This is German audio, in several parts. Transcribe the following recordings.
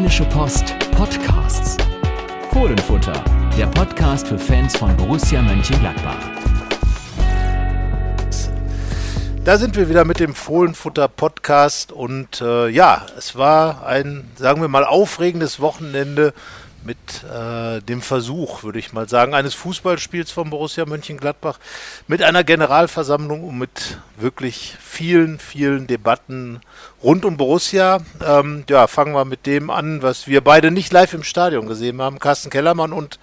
Rheinische Post Podcasts. Fohlenfutter, der Podcast für Fans von Borussia Mönchengladbach. Da sind wir wieder mit dem Fohlenfutter Podcast und äh, ja, es war ein, sagen wir mal, aufregendes Wochenende mit äh, dem Versuch, würde ich mal sagen, eines Fußballspiels von Borussia Mönchengladbach mit einer Generalversammlung und mit wirklich vielen, vielen Debatten rund um Borussia. Ähm, ja, fangen wir mit dem an, was wir beide nicht live im Stadion gesehen haben. Carsten Kellermann und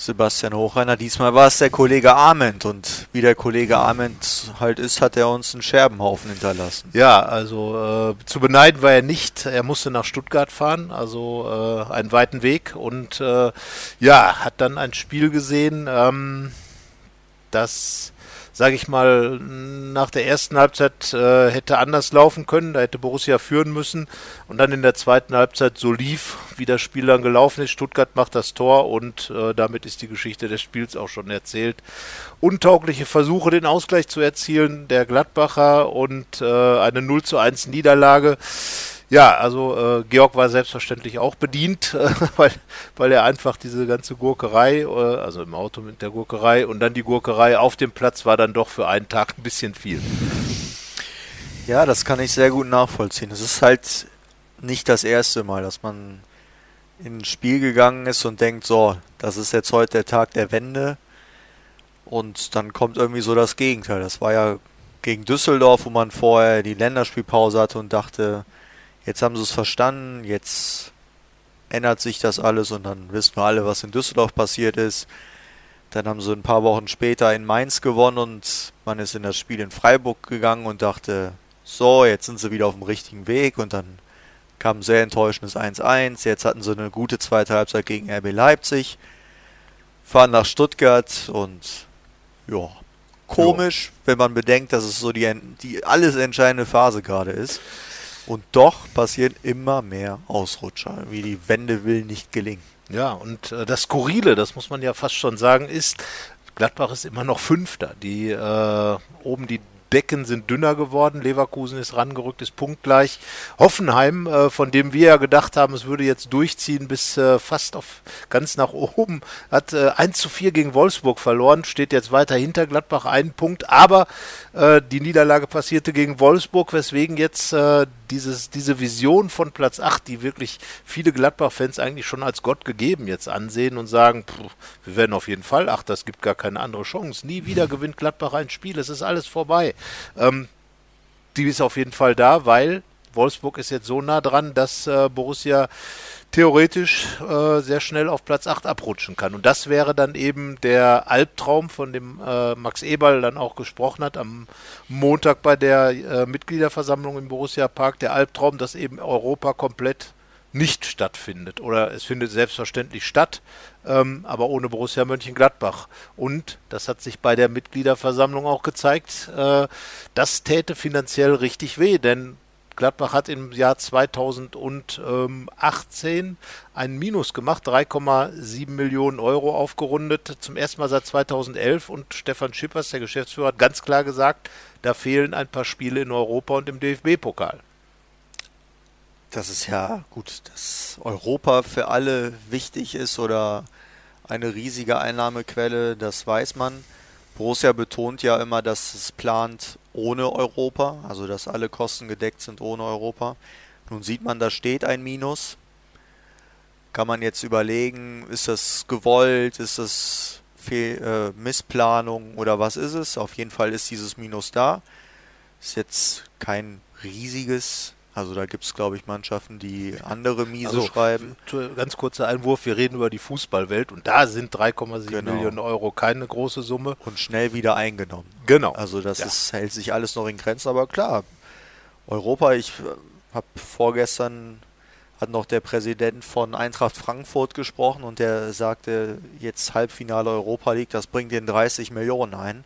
Sebastian Hochreiner. Diesmal war es der Kollege Arment und wie der Kollege Arment halt ist, hat er uns einen Scherbenhaufen hinterlassen. Ja, also äh, zu beneiden war er nicht. Er musste nach Stuttgart fahren, also äh, einen weiten Weg und äh, ja, hat dann ein Spiel gesehen, ähm, das sage ich mal, nach der ersten Halbzeit äh, hätte anders laufen können. Da hätte Borussia führen müssen. Und dann in der zweiten Halbzeit so lief, wie das Spiel dann gelaufen ist. Stuttgart macht das Tor und äh, damit ist die Geschichte des Spiels auch schon erzählt. Untaugliche Versuche, den Ausgleich zu erzielen, der Gladbacher und äh, eine 0 zu 1 Niederlage. Ja, also äh, Georg war selbstverständlich auch bedient, äh, weil, weil er einfach diese ganze Gurkerei, äh, also im Auto mit der Gurkerei und dann die Gurkerei auf dem Platz war dann doch für einen Tag ein bisschen viel. Ja, das kann ich sehr gut nachvollziehen. Es ist halt nicht das erste Mal, dass man in ein Spiel gegangen ist und denkt, so, das ist jetzt heute der Tag der Wende. Und dann kommt irgendwie so das Gegenteil. Das war ja gegen Düsseldorf, wo man vorher die Länderspielpause hatte und dachte, Jetzt haben sie es verstanden, jetzt ändert sich das alles und dann wissen wir alle, was in Düsseldorf passiert ist. Dann haben sie ein paar Wochen später in Mainz gewonnen und man ist in das Spiel in Freiburg gegangen und dachte, so, jetzt sind sie wieder auf dem richtigen Weg und dann kam ein sehr enttäuschendes 1-1. Jetzt hatten sie eine gute zweite Halbzeit gegen RB Leipzig, fahren nach Stuttgart und ja, komisch, jo. wenn man bedenkt, dass es so die, die alles entscheidende Phase gerade ist. Und doch passieren immer mehr Ausrutscher, wie die Wende will nicht gelingen. Ja, und äh, das Skurrile, das muss man ja fast schon sagen, ist, Gladbach ist immer noch Fünfter. Die äh, oben die Decken sind dünner geworden. Leverkusen ist rangerückt, ist punktgleich. Hoffenheim, äh, von dem wir ja gedacht haben, es würde jetzt durchziehen bis äh, fast auf ganz nach oben, hat äh, 1 zu 4 gegen Wolfsburg verloren, steht jetzt weiter hinter Gladbach einen Punkt, aber äh, die Niederlage passierte gegen Wolfsburg, weswegen jetzt äh, dieses, diese Vision von Platz 8, die wirklich viele Gladbach-Fans eigentlich schon als Gott gegeben jetzt ansehen und sagen, pff, wir werden auf jeden Fall Ach, das gibt gar keine andere Chance. Nie wieder gewinnt Gladbach ein Spiel, es ist alles vorbei. Ähm, die ist auf jeden Fall da, weil Wolfsburg ist jetzt so nah dran, dass äh, Borussia theoretisch äh, sehr schnell auf Platz 8 abrutschen kann. Und das wäre dann eben der Albtraum, von dem äh, Max Eberl dann auch gesprochen hat am Montag bei der äh, Mitgliederversammlung im Borussia Park. Der Albtraum, dass eben Europa komplett nicht stattfindet. Oder es findet selbstverständlich statt, ähm, aber ohne Borussia Mönchengladbach. Und das hat sich bei der Mitgliederversammlung auch gezeigt, äh, das täte finanziell richtig weh, denn Gladbach hat im Jahr 2018 einen Minus gemacht, 3,7 Millionen Euro aufgerundet, zum ersten Mal seit 2011. Und Stefan Schippers, der Geschäftsführer, hat ganz klar gesagt, da fehlen ein paar Spiele in Europa und im DFB-Pokal. Das ist ja gut, dass Europa für alle wichtig ist oder eine riesige Einnahmequelle, das weiß man. Borussia betont ja immer, dass es plant ohne Europa, also dass alle Kosten gedeckt sind ohne Europa. Nun sieht man, da steht ein Minus. Kann man jetzt überlegen, ist das gewollt, ist das Fehl, äh, Missplanung oder was ist es? Auf jeden Fall ist dieses Minus da. Ist jetzt kein riesiges also da gibt es, glaube ich, Mannschaften, die andere Miese also, schreiben. Ganz kurzer Einwurf, wir reden über die Fußballwelt und da sind 3,7 genau. Millionen Euro keine große Summe. Und schnell wieder eingenommen. Genau. Also das ja. ist, hält sich alles noch in Grenzen, aber klar, Europa, ich äh, habe vorgestern hat noch der Präsident von Eintracht Frankfurt gesprochen und der sagte, jetzt Halbfinale Europa League, das bringt den 30 Millionen ein.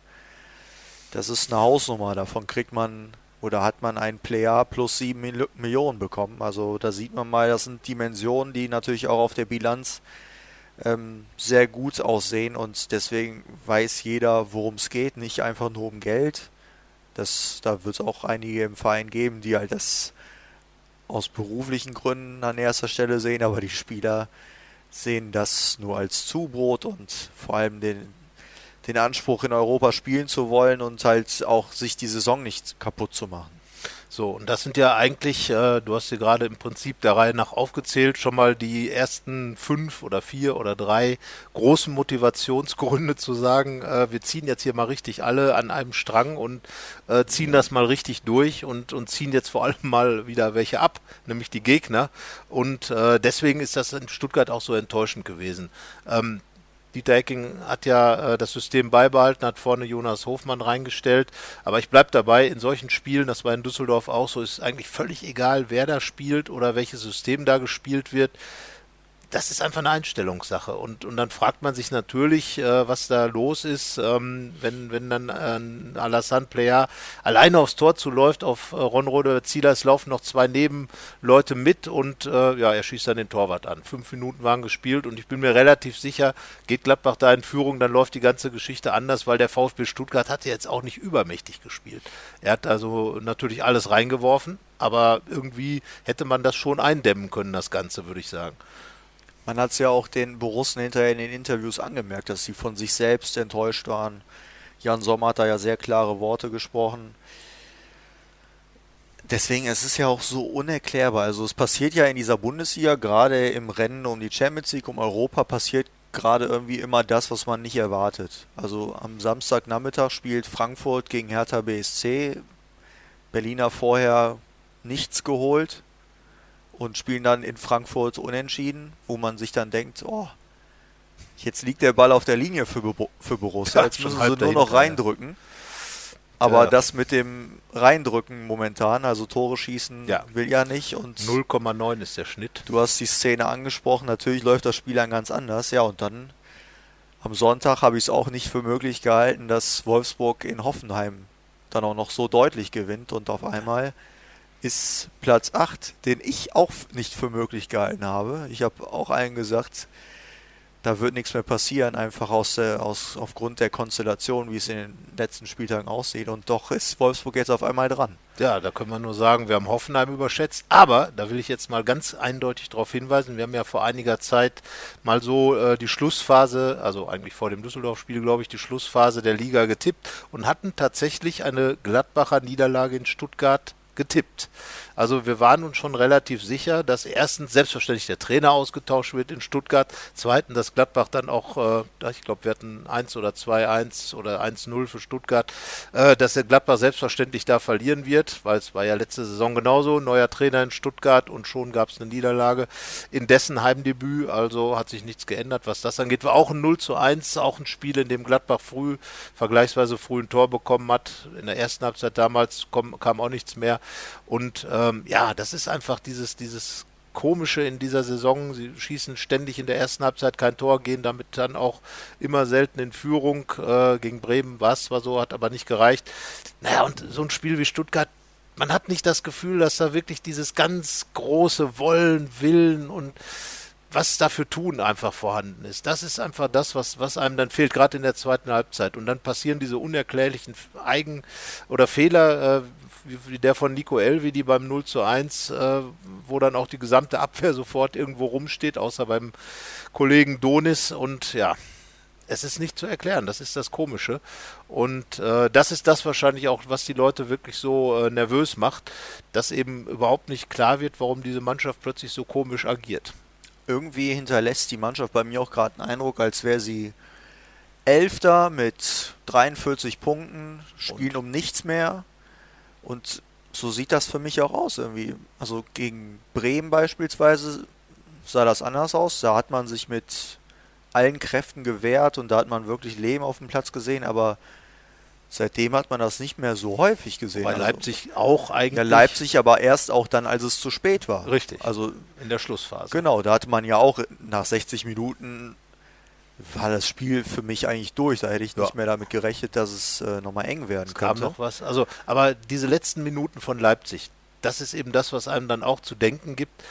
Das ist eine Hausnummer, davon kriegt man oder hat man ein Player plus 7 Millionen bekommen. Also da sieht man mal, das sind Dimensionen, die natürlich auch auf der Bilanz ähm, sehr gut aussehen und deswegen weiß jeder, worum es geht, nicht einfach nur um Geld. Das, da wird es auch einige im Verein geben, die halt das aus beruflichen Gründen an erster Stelle sehen, aber die Spieler sehen das nur als Zubrot und vor allem den, den Anspruch in Europa spielen zu wollen und halt auch sich die Saison nicht kaputt zu machen. So, und das sind ja eigentlich, äh, du hast sie gerade im Prinzip der Reihe nach aufgezählt, schon mal die ersten fünf oder vier oder drei großen Motivationsgründe zu sagen, äh, wir ziehen jetzt hier mal richtig alle an einem Strang und äh, ziehen das mal richtig durch und, und ziehen jetzt vor allem mal wieder welche ab, nämlich die Gegner. Und äh, deswegen ist das in Stuttgart auch so enttäuschend gewesen. Ähm, Dieter Hecking hat ja äh, das System beibehalten, hat vorne Jonas Hofmann reingestellt. Aber ich bleibe dabei, in solchen Spielen, das war in Düsseldorf auch so, ist eigentlich völlig egal, wer da spielt oder welches System da gespielt wird das ist einfach eine Einstellungssache. Und, und dann fragt man sich natürlich, äh, was da los ist, ähm, wenn, wenn dann ein Alassane Player alleine aufs Tor zuläuft, auf äh, Ronrode Zieler, es laufen noch zwei Nebenleute mit und äh, ja, er schießt dann den Torwart an. Fünf Minuten waren gespielt und ich bin mir relativ sicher, geht Gladbach da in Führung, dann läuft die ganze Geschichte anders, weil der VfB Stuttgart hat ja jetzt auch nicht übermächtig gespielt. Er hat also natürlich alles reingeworfen, aber irgendwie hätte man das schon eindämmen können, das Ganze, würde ich sagen. Man hat es ja auch den Borussen hinterher in den Interviews angemerkt, dass sie von sich selbst enttäuscht waren. Jan Sommer hat da ja sehr klare Worte gesprochen. Deswegen, es ist ja auch so unerklärbar. Also es passiert ja in dieser Bundesliga, gerade im Rennen um die Champions League, um Europa, passiert gerade irgendwie immer das, was man nicht erwartet. Also am Samstagnachmittag spielt Frankfurt gegen Hertha BSC. Berliner vorher nichts geholt und spielen dann in Frankfurt unentschieden, wo man sich dann denkt, oh, jetzt liegt der Ball auf der Linie für, für Borussia, jetzt müssen sie nur noch reindrücken. Aber ja. das mit dem Reindrücken momentan, also Tore schießen, ja. will ja nicht. Und 0,9 ist der Schnitt. Du hast die Szene angesprochen, natürlich läuft das Spiel dann ganz anders. Ja, und dann am Sonntag habe ich es auch nicht für möglich gehalten, dass Wolfsburg in Hoffenheim dann auch noch so deutlich gewinnt und auf einmal ist Platz 8, den ich auch nicht für möglich gehalten habe. Ich habe auch allen gesagt, da wird nichts mehr passieren, einfach aus, der, aus, aufgrund der Konstellation, wie es in den letzten Spieltagen aussieht. Und doch ist Wolfsburg jetzt auf einmal dran. Ja, da können wir nur sagen, wir haben Hoffenheim überschätzt. Aber da will ich jetzt mal ganz eindeutig darauf hinweisen, wir haben ja vor einiger Zeit mal so äh, die Schlussphase, also eigentlich vor dem Düsseldorf-Spiel, glaube ich, die Schlussphase der Liga getippt und hatten tatsächlich eine Gladbacher Niederlage in Stuttgart getippt. Also wir waren uns schon relativ sicher, dass erstens selbstverständlich der Trainer ausgetauscht wird in Stuttgart, zweitens, dass Gladbach dann auch, äh, ich glaube, wir hatten 1 oder 2-1 oder 1-0 für Stuttgart, äh, dass der Gladbach selbstverständlich da verlieren wird, weil es war ja letzte Saison genauso, neuer Trainer in Stuttgart und schon gab es eine Niederlage in dessen Heimdebüt, also hat sich nichts geändert, was das angeht. War auch ein 0 zu 1, auch ein Spiel, in dem Gladbach früh, vergleichsweise früh ein Tor bekommen hat. In der ersten Halbzeit damals kam, kam auch nichts mehr und ähm, ja, das ist einfach dieses, dieses Komische in dieser Saison. Sie schießen ständig in der ersten Halbzeit kein Tor, gehen damit dann auch immer selten in Führung. Äh, gegen Bremen war es zwar so, hat aber nicht gereicht. Naja, und so ein Spiel wie Stuttgart, man hat nicht das Gefühl, dass da wirklich dieses ganz große Wollen, Willen und was dafür tun einfach vorhanden ist. Das ist einfach das, was, was einem dann fehlt, gerade in der zweiten Halbzeit. Und dann passieren diese unerklärlichen Eigen- oder Fehler, äh, wie der von Nico Elvi, die beim 0 zu 1, äh, wo dann auch die gesamte Abwehr sofort irgendwo rumsteht, außer beim Kollegen Donis. Und ja, es ist nicht zu erklären. Das ist das Komische. Und äh, das ist das wahrscheinlich auch, was die Leute wirklich so äh, nervös macht, dass eben überhaupt nicht klar wird, warum diese Mannschaft plötzlich so komisch agiert. Irgendwie hinterlässt die Mannschaft bei mir auch gerade einen Eindruck, als wäre sie Elfter mit 43 Punkten, spielen Und? um nichts mehr. Und so sieht das für mich auch aus irgendwie. Also gegen Bremen beispielsweise sah das anders aus. Da hat man sich mit allen Kräften gewehrt und da hat man wirklich Leben auf dem Platz gesehen, aber seitdem hat man das nicht mehr so häufig gesehen. Bei also, Leipzig auch eigentlich. Ja, Leipzig aber erst auch dann, als es zu spät war. Richtig. Also in der Schlussphase. Genau, da hatte man ja auch nach 60 Minuten war das Spiel für mich eigentlich durch. Da hätte ich nicht ja. mehr damit gerechnet, dass es äh, nochmal eng werden es könnte. kam noch was. Also, aber diese letzten Minuten von Leipzig, das ist eben das, was einem dann auch zu denken gibt.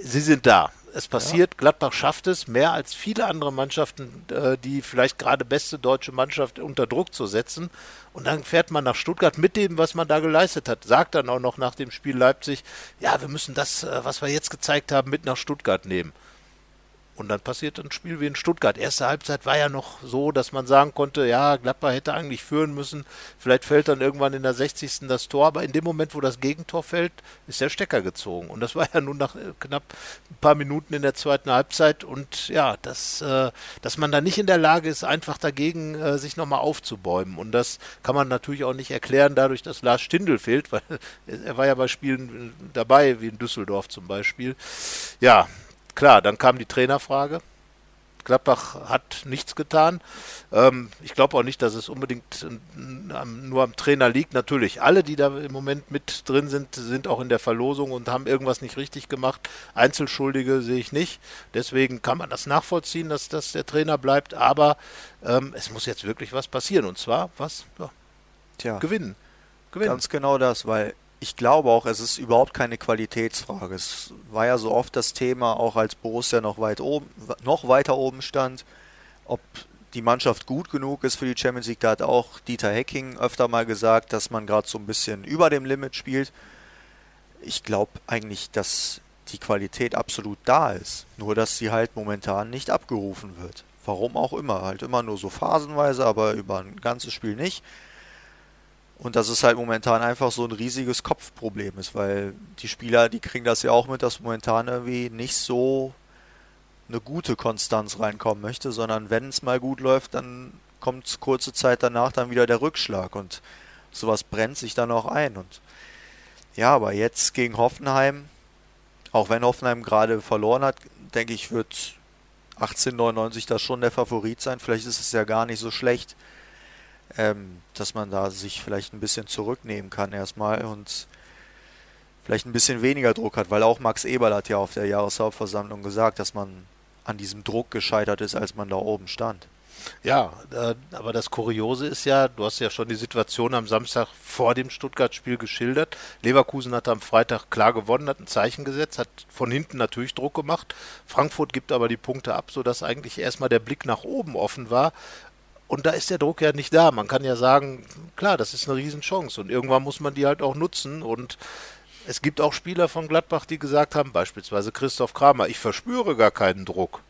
Sie sind da. Es passiert, ja. Gladbach schafft es, mehr als viele andere Mannschaften, äh, die vielleicht gerade beste deutsche Mannschaft unter Druck zu setzen. Und dann fährt man nach Stuttgart mit dem, was man da geleistet hat. Sagt dann auch noch nach dem Spiel Leipzig, ja, wir müssen das, äh, was wir jetzt gezeigt haben, mit nach Stuttgart nehmen. Und dann passiert ein Spiel wie in Stuttgart. Erste Halbzeit war ja noch so, dass man sagen konnte, ja, Gladbach hätte eigentlich führen müssen. Vielleicht fällt dann irgendwann in der 60. das Tor, aber in dem Moment, wo das Gegentor fällt, ist der Stecker gezogen. Und das war ja nun nach äh, knapp ein paar Minuten in der zweiten Halbzeit. Und ja, das, äh, dass man da nicht in der Lage ist, einfach dagegen äh, sich nochmal aufzubäumen. Und das kann man natürlich auch nicht erklären, dadurch, dass Lars Stindl fehlt, weil er war ja bei Spielen dabei, wie in Düsseldorf zum Beispiel. Ja, klar, dann kam die Trainerfrage. Gladbach hat nichts getan. Ähm, ich glaube auch nicht, dass es unbedingt nur am Trainer liegt. Natürlich, alle, die da im Moment mit drin sind, sind auch in der Verlosung und haben irgendwas nicht richtig gemacht. Einzelschuldige sehe ich nicht. Deswegen kann man das nachvollziehen, dass das der Trainer bleibt. Aber ähm, es muss jetzt wirklich was passieren. Und zwar was? Ja, Tja, gewinnen. gewinnen. Ganz genau das, weil ich glaube auch, es ist überhaupt keine Qualitätsfrage. Es war ja so oft das Thema, auch als Borussia noch weit oben, noch weiter oben stand, ob die Mannschaft gut genug ist für die Champions League. Da hat auch Dieter Hecking öfter mal gesagt, dass man gerade so ein bisschen über dem Limit spielt. Ich glaube eigentlich, dass die Qualität absolut da ist. Nur, dass sie halt momentan nicht abgerufen wird. Warum auch immer. Halt immer nur so phasenweise, aber über ein ganzes Spiel nicht. Und dass es halt momentan einfach so ein riesiges Kopfproblem ist, weil die Spieler, die kriegen das ja auch mit, dass momentan irgendwie nicht so eine gute Konstanz reinkommen möchte, sondern wenn es mal gut läuft, dann kommt kurze Zeit danach dann wieder der Rückschlag und sowas brennt sich dann auch ein. Und ja, aber jetzt gegen Hoffenheim, auch wenn Hoffenheim gerade verloren hat, denke ich, wird 1899 da schon der Favorit sein. Vielleicht ist es ja gar nicht so schlecht ähm, dass man da sich vielleicht ein bisschen zurücknehmen kann erstmal und vielleicht ein bisschen weniger Druck hat, weil auch Max Eberl hat ja auf der Jahreshauptversammlung gesagt, dass man an diesem Druck gescheitert ist, als man da oben stand. Ja, äh, aber das Kuriose ist ja, du hast ja schon die Situation am Samstag vor dem Stuttgart-Spiel geschildert. Leverkusen hat am Freitag klar gewonnen, hat ein Zeichen gesetzt, hat von hinten natürlich Druck gemacht. Frankfurt gibt aber die Punkte ab, sodass eigentlich erstmal der Blick nach oben offen war. Und da ist der Druck ja nicht da. Man kann ja sagen, klar, das ist eine Riesenchance und irgendwann muss man die halt auch nutzen. Und es gibt auch Spieler von Gladbach, die gesagt haben, beispielsweise Christoph Kramer, ich verspüre gar keinen Druck.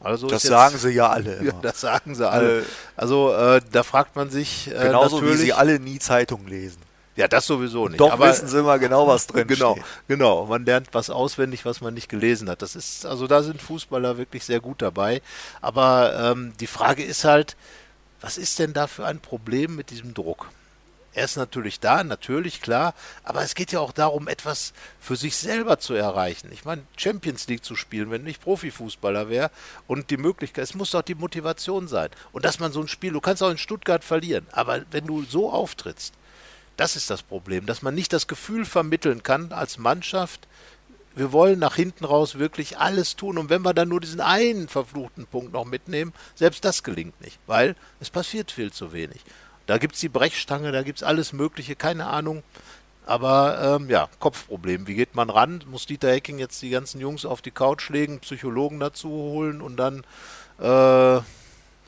Also das jetzt, sagen sie ja alle. Ja, das sagen sie alle. Äh, also äh, da fragt man sich. Äh, genauso wie sie alle nie Zeitung lesen. Ja, das sowieso nicht. Doch Aber, wissen sie immer genau, was drin genau, steht. Genau, man lernt was auswendig, was man nicht gelesen hat. Das ist, also da sind Fußballer wirklich sehr gut dabei. Aber ähm, die Frage ist halt, was ist denn da für ein Problem mit diesem Druck? Er ist natürlich da, natürlich klar, aber es geht ja auch darum, etwas für sich selber zu erreichen. Ich meine, Champions League zu spielen, wenn ich Profifußballer wäre und die Möglichkeit, es muss doch die Motivation sein. Und dass man so ein Spiel, du kannst auch in Stuttgart verlieren, aber wenn du so auftrittst, das ist das Problem, dass man nicht das Gefühl vermitteln kann als Mannschaft, wir wollen nach hinten raus wirklich alles tun. Und wenn wir dann nur diesen einen verfluchten Punkt noch mitnehmen, selbst das gelingt nicht, weil es passiert viel zu wenig. Da gibt es die Brechstange, da gibt es alles Mögliche, keine Ahnung. Aber ähm, ja, Kopfproblem. Wie geht man ran? Muss Dieter Hecking jetzt die ganzen Jungs auf die Couch legen, Psychologen dazu holen und dann äh,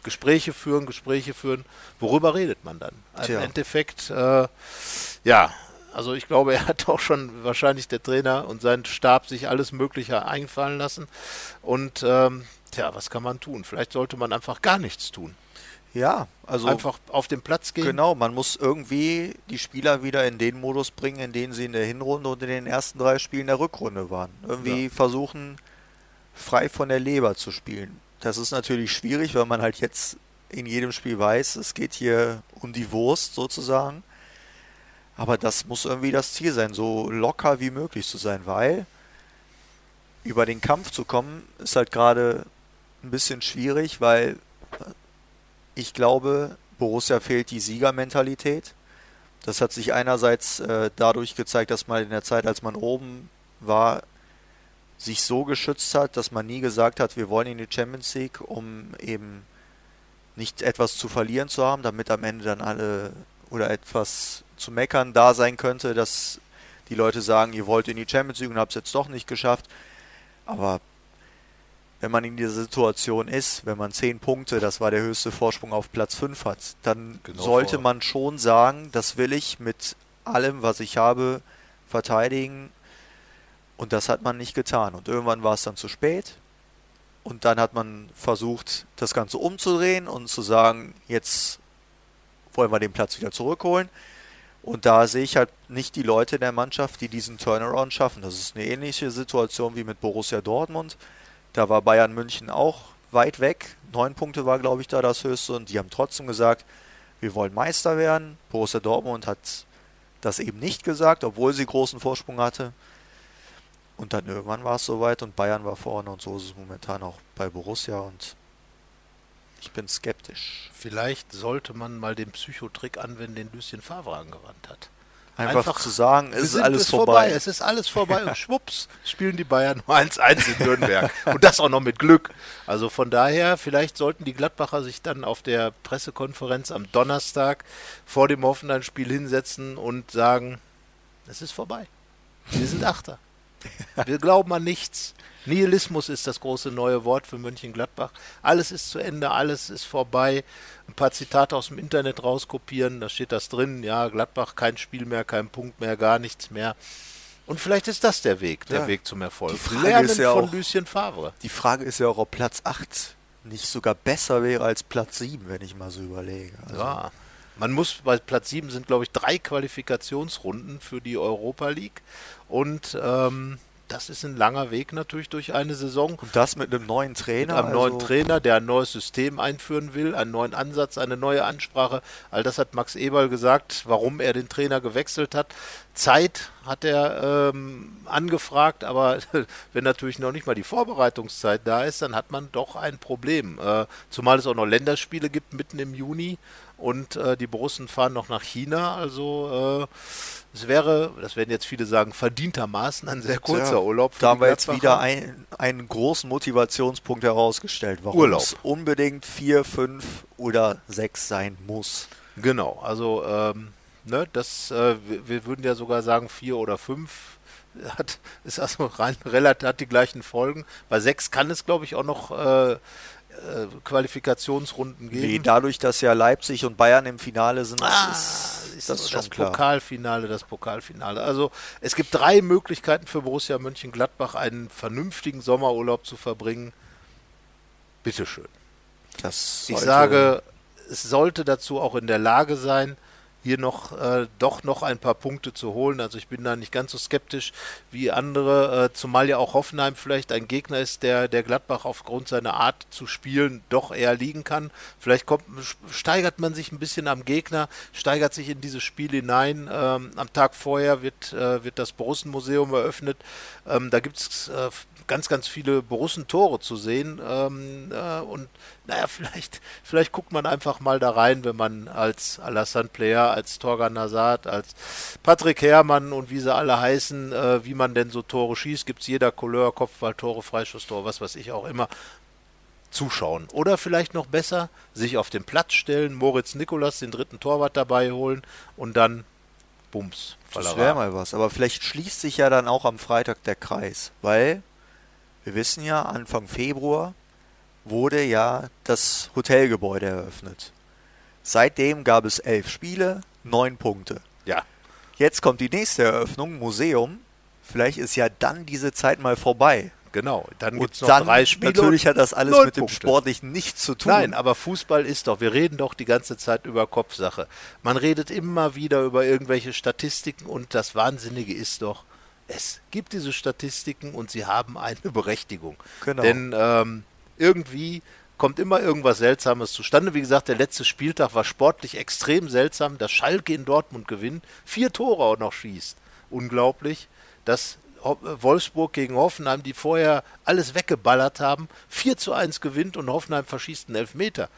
Gespräche führen, Gespräche führen. Worüber redet man dann? Im Endeffekt, äh, ja, also ich glaube, er hat auch schon wahrscheinlich der Trainer und sein Stab sich alles Mögliche einfallen lassen. Und ähm, tja, was kann man tun? Vielleicht sollte man einfach gar nichts tun. Ja, also einfach auf den Platz gehen. Genau, man muss irgendwie die Spieler wieder in den Modus bringen, in den sie in der Hinrunde und in den ersten drei Spielen der Rückrunde waren. Irgendwie ja. versuchen, frei von der Leber zu spielen. Das ist natürlich schwierig, weil man halt jetzt in jedem Spiel weiß, es geht hier um die Wurst sozusagen. Aber das muss irgendwie das Ziel sein, so locker wie möglich zu sein, weil über den Kampf zu kommen, ist halt gerade ein bisschen schwierig, weil ich glaube, Borussia fehlt die Siegermentalität. Das hat sich einerseits äh, dadurch gezeigt, dass man in der Zeit, als man oben war, sich so geschützt hat, dass man nie gesagt hat, wir wollen in die Champions League, um eben nicht etwas zu verlieren zu haben, damit am Ende dann alle oder etwas zu meckern da sein könnte, dass die Leute sagen, ihr wollt in die Champions League und habt es jetzt doch nicht geschafft. Aber wenn man in dieser Situation ist, wenn man 10 Punkte, das war der höchste Vorsprung auf Platz 5 hat, dann Genau sollte vor. man schon sagen, das will ich mit allem, was ich habe, verteidigen. Und das hat man nicht getan. Und irgendwann war es dann zu spät. Und dann hat man versucht, das Ganze umzudrehen und zu sagen, jetzt wollen wir den Platz wieder zurückholen. Und da sehe ich halt nicht die Leute in der Mannschaft, die diesen Turnaround schaffen. Das ist eine ähnliche Situation wie mit Borussia Dortmund. Da war Bayern München auch weit weg. Neun Punkte war, glaube ich, da das höchste. Und die haben trotzdem gesagt, wir wollen Meister werden. Borussia Dortmund hat das eben nicht gesagt, obwohl sie großen Vorsprung hatte. Und dann irgendwann war es soweit und Bayern war vorne und so ist es momentan auch bei Borussia und ich bin skeptisch. Vielleicht sollte man mal den Psychotrick anwenden, den Lucien Favre angewandt hat. Einfach, Einfach, zu sagen, es ist alles ist vorbei. Es ist alles vorbei und schwupps spielen die Bayern nur 1-1 in Nürnberg. und das auch noch mit Glück. Also von daher, vielleicht sollten die Gladbacher sich dann auf der Pressekonferenz am Donnerstag vor dem Hoffenheim-Spiel hinsetzen und sagen, es ist vorbei. Wir sind Achter. Wir glauben an nichts. Nihilismus ist das große neue Wort für Mönchengladbach. Alles ist zu Ende, alles ist vorbei. Ein paar Zitate aus dem Internet rauskopieren, da steht das drin. Ja, Gladbach kein Spiel mehr, kein Punkt mehr, gar nichts mehr. Und vielleicht ist das der Weg, der Ja. Weg zum Erfolg. Die Frage Lernen ist ja von auch- Lucien Favre. Die Frage ist ja auch, ob Platz 8 nicht sogar besser wäre als Platz 7, wenn ich mal so überlege. Also, Ja. Man muss bei Platz 7 sind, glaube ich, drei Qualifikationsrunden für die Europa League. Und ähm, das ist ein langer Weg natürlich durch eine Saison. Und das mit einem neuen Trainer. Mit einem neuen also- Trainer, der ein neues System einführen will, einen neuen Ansatz, eine neue Ansprache. All das hat Max Eberl gesagt, warum er den Trainer gewechselt hat. Zeit hat er ähm, angefragt, aber wenn natürlich noch nicht mal die Vorbereitungszeit da ist, dann hat man doch ein Problem. Äh, zumal es auch noch Länderspiele gibt mitten im Juni und äh, die Borussen fahren noch nach China. Also äh, es wäre, das werden jetzt viele sagen, verdientermaßen ein sehr kurzer Tja, Urlaub. Da haben wir jetzt wieder ein, einen großen Motivationspunkt herausgestellt, warum Urlaub. es unbedingt 4, 5 oder 6 sein muss. Genau, also ähm, ne, das, äh, wir, würden ja sogar sagen vier oder fünf hat, ist also rein relativ hat die gleichen Folgen. Bei sechs kann es, glaube ich, auch noch äh, Qualifikationsrunden geben. Nee, dadurch, dass ja Leipzig und Bayern im Finale sind, Ah, ist, ist das das, schon das. Pokalfinale, das Pokalfinale. Also es gibt drei Möglichkeiten für Borussia Mönchengladbach, einen vernünftigen Sommerurlaub zu verbringen. Bitteschön. Das Ich sage, es sollte dazu auch in der Lage sein, hier noch äh, doch noch ein paar Punkte zu holen. Also ich bin da nicht ganz so skeptisch wie andere, äh, zumal ja auch Hoffenheim vielleicht ein Gegner ist, der der Gladbach aufgrund seiner Art zu spielen doch eher liegen kann. Vielleicht kommt, steigert man sich ein bisschen am Gegner, steigert sich in dieses Spiel hinein. Ähm, am Tag vorher wird äh, wird das Borussenmuseum eröffnet. Ähm, da gibt es äh, ganz, ganz viele Borussen-Tore zu sehen. Ähm, äh, und naja, vielleicht, vielleicht guckt man einfach mal da rein, wenn man als Alassane Player, als Torgan Nazat, als Patrick Herrmann und wie sie alle heißen, äh, wie man denn so Tore schießt. Gibt es jeder Couleur, Kopfball, Tore, Freistoßtore, was weiß ich auch immer. Zuschauen. Oder vielleicht noch besser, sich auf den Platz stellen, Moritz Nikolas, den dritten Torwart dabei holen und dann Bums. Das Fallera. wäre mal was. Aber vielleicht schließt sich ja dann auch am Freitag der Kreis. Weil wir wissen ja, Anfang Februar wurde ja das Hotelgebäude eröffnet. Seitdem gab es elf Spiele, neun Punkte. Ja, Jetzt kommt die nächste Eröffnung, Museum. Vielleicht ist ja dann diese Zeit mal vorbei. genau. Dann gibt es noch dann, drei Spiele. natürlich hat das alles mit dem Punkte. Sportlichen nichts zu tun. Nein, aber Fußball ist doch, wir reden doch die ganze Zeit über Kopfsache. Man redet immer wieder über irgendwelche Statistiken und das Wahnsinnige ist doch, es gibt diese Statistiken und sie haben eine Berechtigung. Genau. Denn ähm, irgendwie kommt immer irgendwas Seltsames zustande. Wie gesagt, der letzte Spieltag war sportlich extrem seltsam, dass Schalke in Dortmund gewinnt, vier Tore auch noch schießt. Unglaublich, dass Ho- Wolfsburg gegen Hoffenheim, die vorher alles weggeballert haben, 4 zu 1 gewinnt und Hoffenheim verschießt einen Elfmeter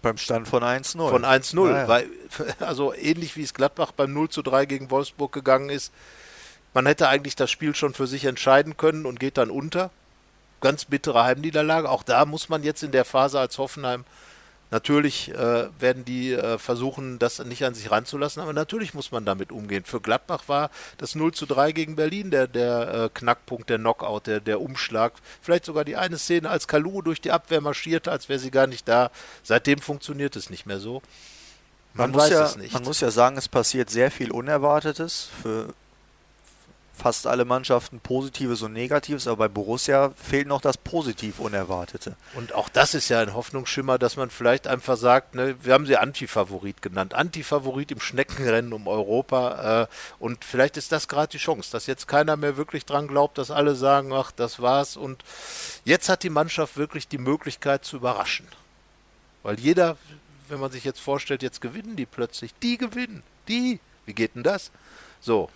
beim Stand von 1-0. von 1-0. Ja, ja. Also ähnlich wie es Gladbach beim 0 zu 3 gegen Wolfsburg gegangen ist. Man hätte eigentlich das Spiel schon für sich entscheiden können und geht dann unter. Ganz bittere Heimniederlage. Auch da muss man jetzt in der Phase als Hoffenheim Natürlich äh, werden die äh, versuchen, das nicht an sich ranzulassen, aber natürlich muss man damit umgehen. Für Gladbach war das 0 zu 3 gegen Berlin der, der äh, Knackpunkt, der Knockout, der, der Umschlag. Vielleicht sogar die eine Szene, als Kalu durch die Abwehr marschierte, als wäre sie gar nicht da. Seitdem funktioniert es nicht mehr so. Man, man weiß ja, es nicht. Man muss ja sagen, es passiert sehr viel Unerwartetes für fast alle Mannschaften Positives und Negatives, aber bei Borussia fehlt noch das Positiv Unerwartete. Und auch das ist ja ein Hoffnungsschimmer, dass man vielleicht einfach sagt, ne, wir haben sie Antifavorit genannt, Antifavorit im Schneckenrennen um Europa äh, und vielleicht ist das gerade die Chance, dass jetzt keiner mehr wirklich dran glaubt, dass alle sagen, ach, das war's und jetzt hat die Mannschaft wirklich die Möglichkeit zu überraschen. Weil jeder, wenn man sich jetzt vorstellt, jetzt gewinnen die plötzlich, die gewinnen, die, wie geht denn das? So,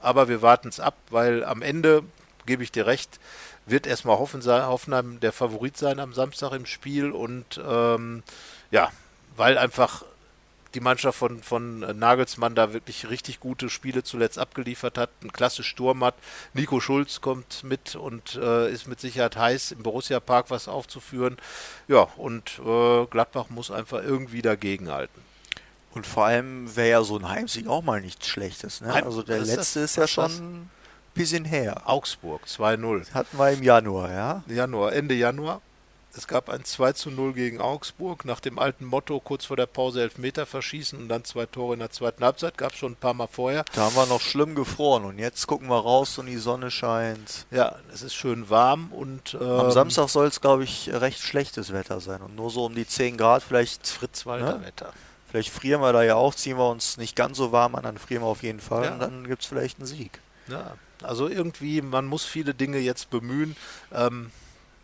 aber wir warten es ab, weil am Ende, gebe ich dir recht, wird erstmal Hoffenheim der Favorit sein am Samstag im Spiel und ähm, ja, weil einfach die Mannschaft von, von Nagelsmann da wirklich richtig gute Spiele zuletzt abgeliefert hat, ein klasse Sturm hat. Nico Schulz kommt mit und äh, ist mit Sicherheit heiß, im Borussia Park was aufzuführen. Ja, und äh, Gladbach muss einfach irgendwie dagegenhalten. Und vor allem wäre ja so ein Heimsieg auch mal nichts Schlechtes. Ne? also der letzte das, ist ja schon ein bisschen her. Augsburg 2-0. Hatten wir im Januar, ja? Januar, Ende Januar. Es gab ein 2 0 gegen Augsburg. Nach dem alten Motto, kurz vor der Pause Elfmeter verschießen und dann zwei Tore in der zweiten Halbzeit. Gab es schon ein paar Mal vorher. Da haben wir noch schlimm gefroren und jetzt gucken wir raus und die Sonne scheint. Ja, es ist schön warm und. Ähm, Am Samstag soll es, glaube ich, recht schlechtes Wetter sein und nur so um die 10 Grad vielleicht. Fritz-Walter-Wetter. Ne? Vielleicht frieren wir da ja auch, ziehen wir uns nicht ganz so warm an, dann frieren wir auf jeden Fall ja. und dann gibt es vielleicht einen Sieg. Ja, also irgendwie, man muss viele Dinge jetzt bemühen. Ähm,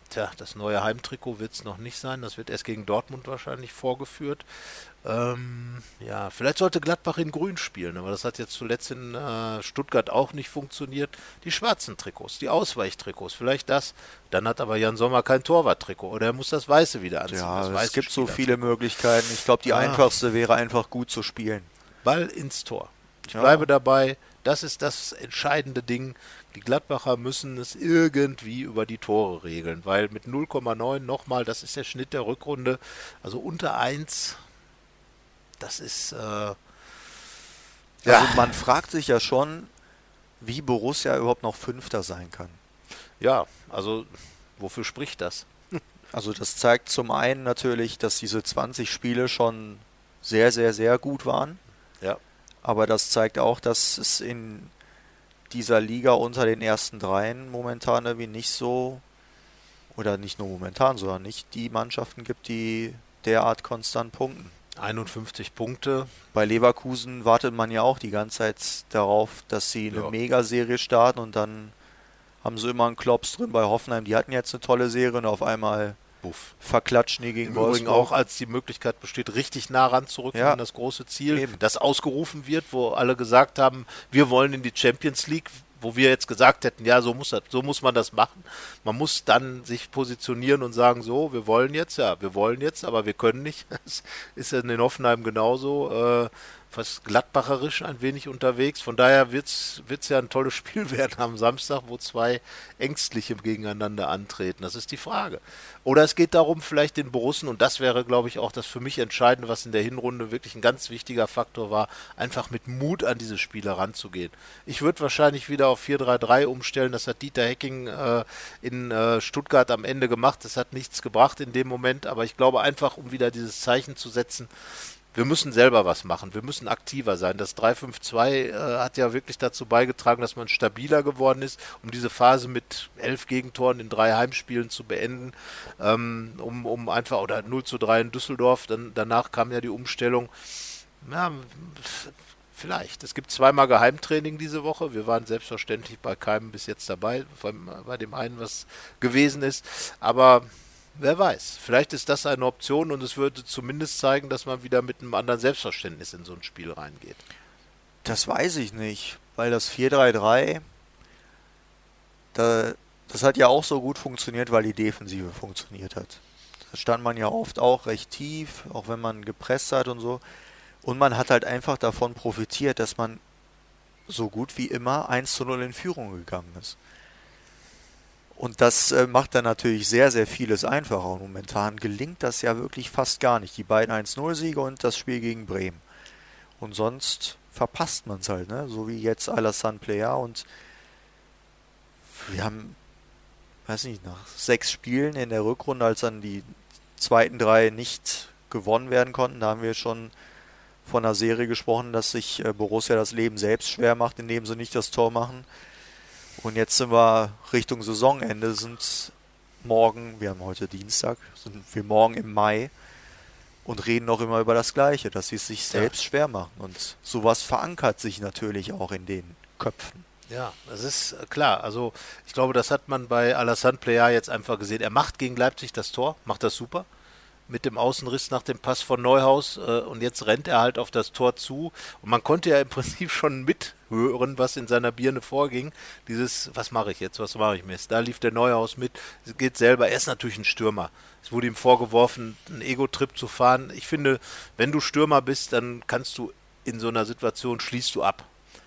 tja, das neue Heimtrikot wird es noch nicht sein. Das wird erst gegen Dortmund wahrscheinlich vorgeführt. Ähm, ja, vielleicht sollte Gladbach in Grün spielen, aber das hat jetzt zuletzt in äh, Stuttgart auch nicht funktioniert. Die schwarzen Trikots, die Ausweichtrikots, vielleicht das. Dann hat aber Jan Sommer kein Torwarttrikot oder er muss das Weiße wieder anziehen. Ja, es gibt so viele Möglichkeiten. Ich glaube, die ah. einfachste wäre einfach gut zu spielen. Ball ins Tor. Ich ja. bleibe dabei. Das ist das entscheidende Ding. Die Gladbacher müssen es irgendwie über die Tore regeln, weil mit 0,9 nochmal, das ist der Schnitt der Rückrunde, also unter 1 das ist. Äh, ja. Also man fragt sich ja schon, wie Borussia überhaupt noch Fünfter sein kann. Ja, also wofür spricht das? Also das zeigt zum einen natürlich, dass diese 20 Spiele schon sehr, sehr, sehr gut waren. Ja. Aber das zeigt auch, dass es in dieser Liga unter den ersten dreien momentan irgendwie nicht so, oder nicht nur momentan, sondern nicht die Mannschaften gibt, die derart konstant punkten. 51 Punkte. Bei Leverkusen wartet man ja auch die ganze Zeit darauf, dass sie eine ja. Megaserie starten und dann haben sie immer einen Klops drin. Bei Hoffenheim, die hatten jetzt eine tolle Serie und auf einmal Buff. verklatschen die gegen Im Wolfsburg. auch als die Möglichkeit besteht, richtig nah ranzurücken ja. an das große Ziel, Eben. das ausgerufen wird, wo alle gesagt haben, wir wollen in die Champions League wo wir jetzt gesagt hätten, ja, so muss, das, so muss man das machen. Man muss dann sich positionieren und sagen, so, wir wollen jetzt, ja, wir wollen jetzt, aber wir können nicht. Das ist in Hoffenheim genauso. Äh, fast gladbacherisch ein wenig unterwegs. Von daher wird es ja ein tolles Spiel werden am Samstag, wo zwei Ängstliche gegeneinander antreten. Das ist die Frage. Oder es geht darum, vielleicht den Borussen, und das wäre, glaube ich, auch das für mich Entscheidende, was in der Hinrunde wirklich ein ganz wichtiger Faktor war, einfach mit Mut an diese Spiele ranzugehen. Ich würde wahrscheinlich wieder auf 4-3-3 umstellen. Das hat Dieter Hecking äh, in äh, Stuttgart am Ende gemacht. Das hat nichts gebracht in dem Moment, aber ich glaube einfach, um wieder dieses Zeichen zu setzen, wir müssen selber was machen, wir müssen aktiver sein. Das 3-5-2 äh, hat ja wirklich dazu beigetragen, dass man stabiler geworden ist, um diese Phase mit elf Gegentoren in drei Heimspielen zu beenden, ähm, um, um einfach, oder 0 zu 3 in Düsseldorf, dann, danach kam ja die Umstellung. Ja, Vielleicht. Es gibt zweimal Geheimtraining diese Woche. Wir waren selbstverständlich bei keinem bis jetzt dabei, bei dem einen, was gewesen ist. Aber Wer weiß. Vielleicht ist das eine Option und es würde zumindest zeigen, dass man wieder mit einem anderen Selbstverständnis in so ein Spiel reingeht. Das weiß ich nicht, weil das 4-3-3, da, das hat ja auch so gut funktioniert, weil die Defensive funktioniert hat. Da stand man ja oft auch recht tief, auch wenn man gepresst hat und so. Und man hat halt einfach davon profitiert, dass man so gut wie immer 1 zu 0 in Führung gegangen ist. Und das äh, macht dann natürlich sehr, sehr vieles einfacher. Und momentan gelingt das ja wirklich fast gar nicht. Die beiden 1-0-Siege und das Spiel gegen Bremen. Und sonst verpasst man es halt, ne? So wie jetzt Alassane Player und wir haben, weiß nicht, nach sechs Spielen in der Rückrunde, als dann die zweiten drei nicht gewonnen werden konnten, da haben wir schon von einer Serie gesprochen, dass sich äh, Borussia das Leben selbst schwer macht, indem sie nicht das Tor machen. Und jetzt sind wir Richtung Saisonende, sind morgen, wir haben heute Dienstag, sind wir morgen im Mai und reden noch immer über das Gleiche, dass sie es sich selbst ja. schwer machen. Und sowas verankert sich natürlich auch in den Köpfen. Ja, das ist äh, klar. Also ich glaube, das hat man bei Alassane Player jetzt einfach gesehen. Er macht gegen Leipzig das Tor, macht das super mit dem Außenriss nach dem Pass von Neuhaus äh, und jetzt rennt er halt auf das Tor zu und man konnte ja im Prinzip schon mithören, was in seiner Birne vorging. Dieses, was mache ich jetzt, was mache ich mir Da lief der Neuhaus mit, geht selber, er ist natürlich ein Stürmer. Es wurde ihm vorgeworfen, einen Ego-Trip zu fahren. Ich finde, wenn du Stürmer bist, dann kannst du in so einer Situation schließt du ab.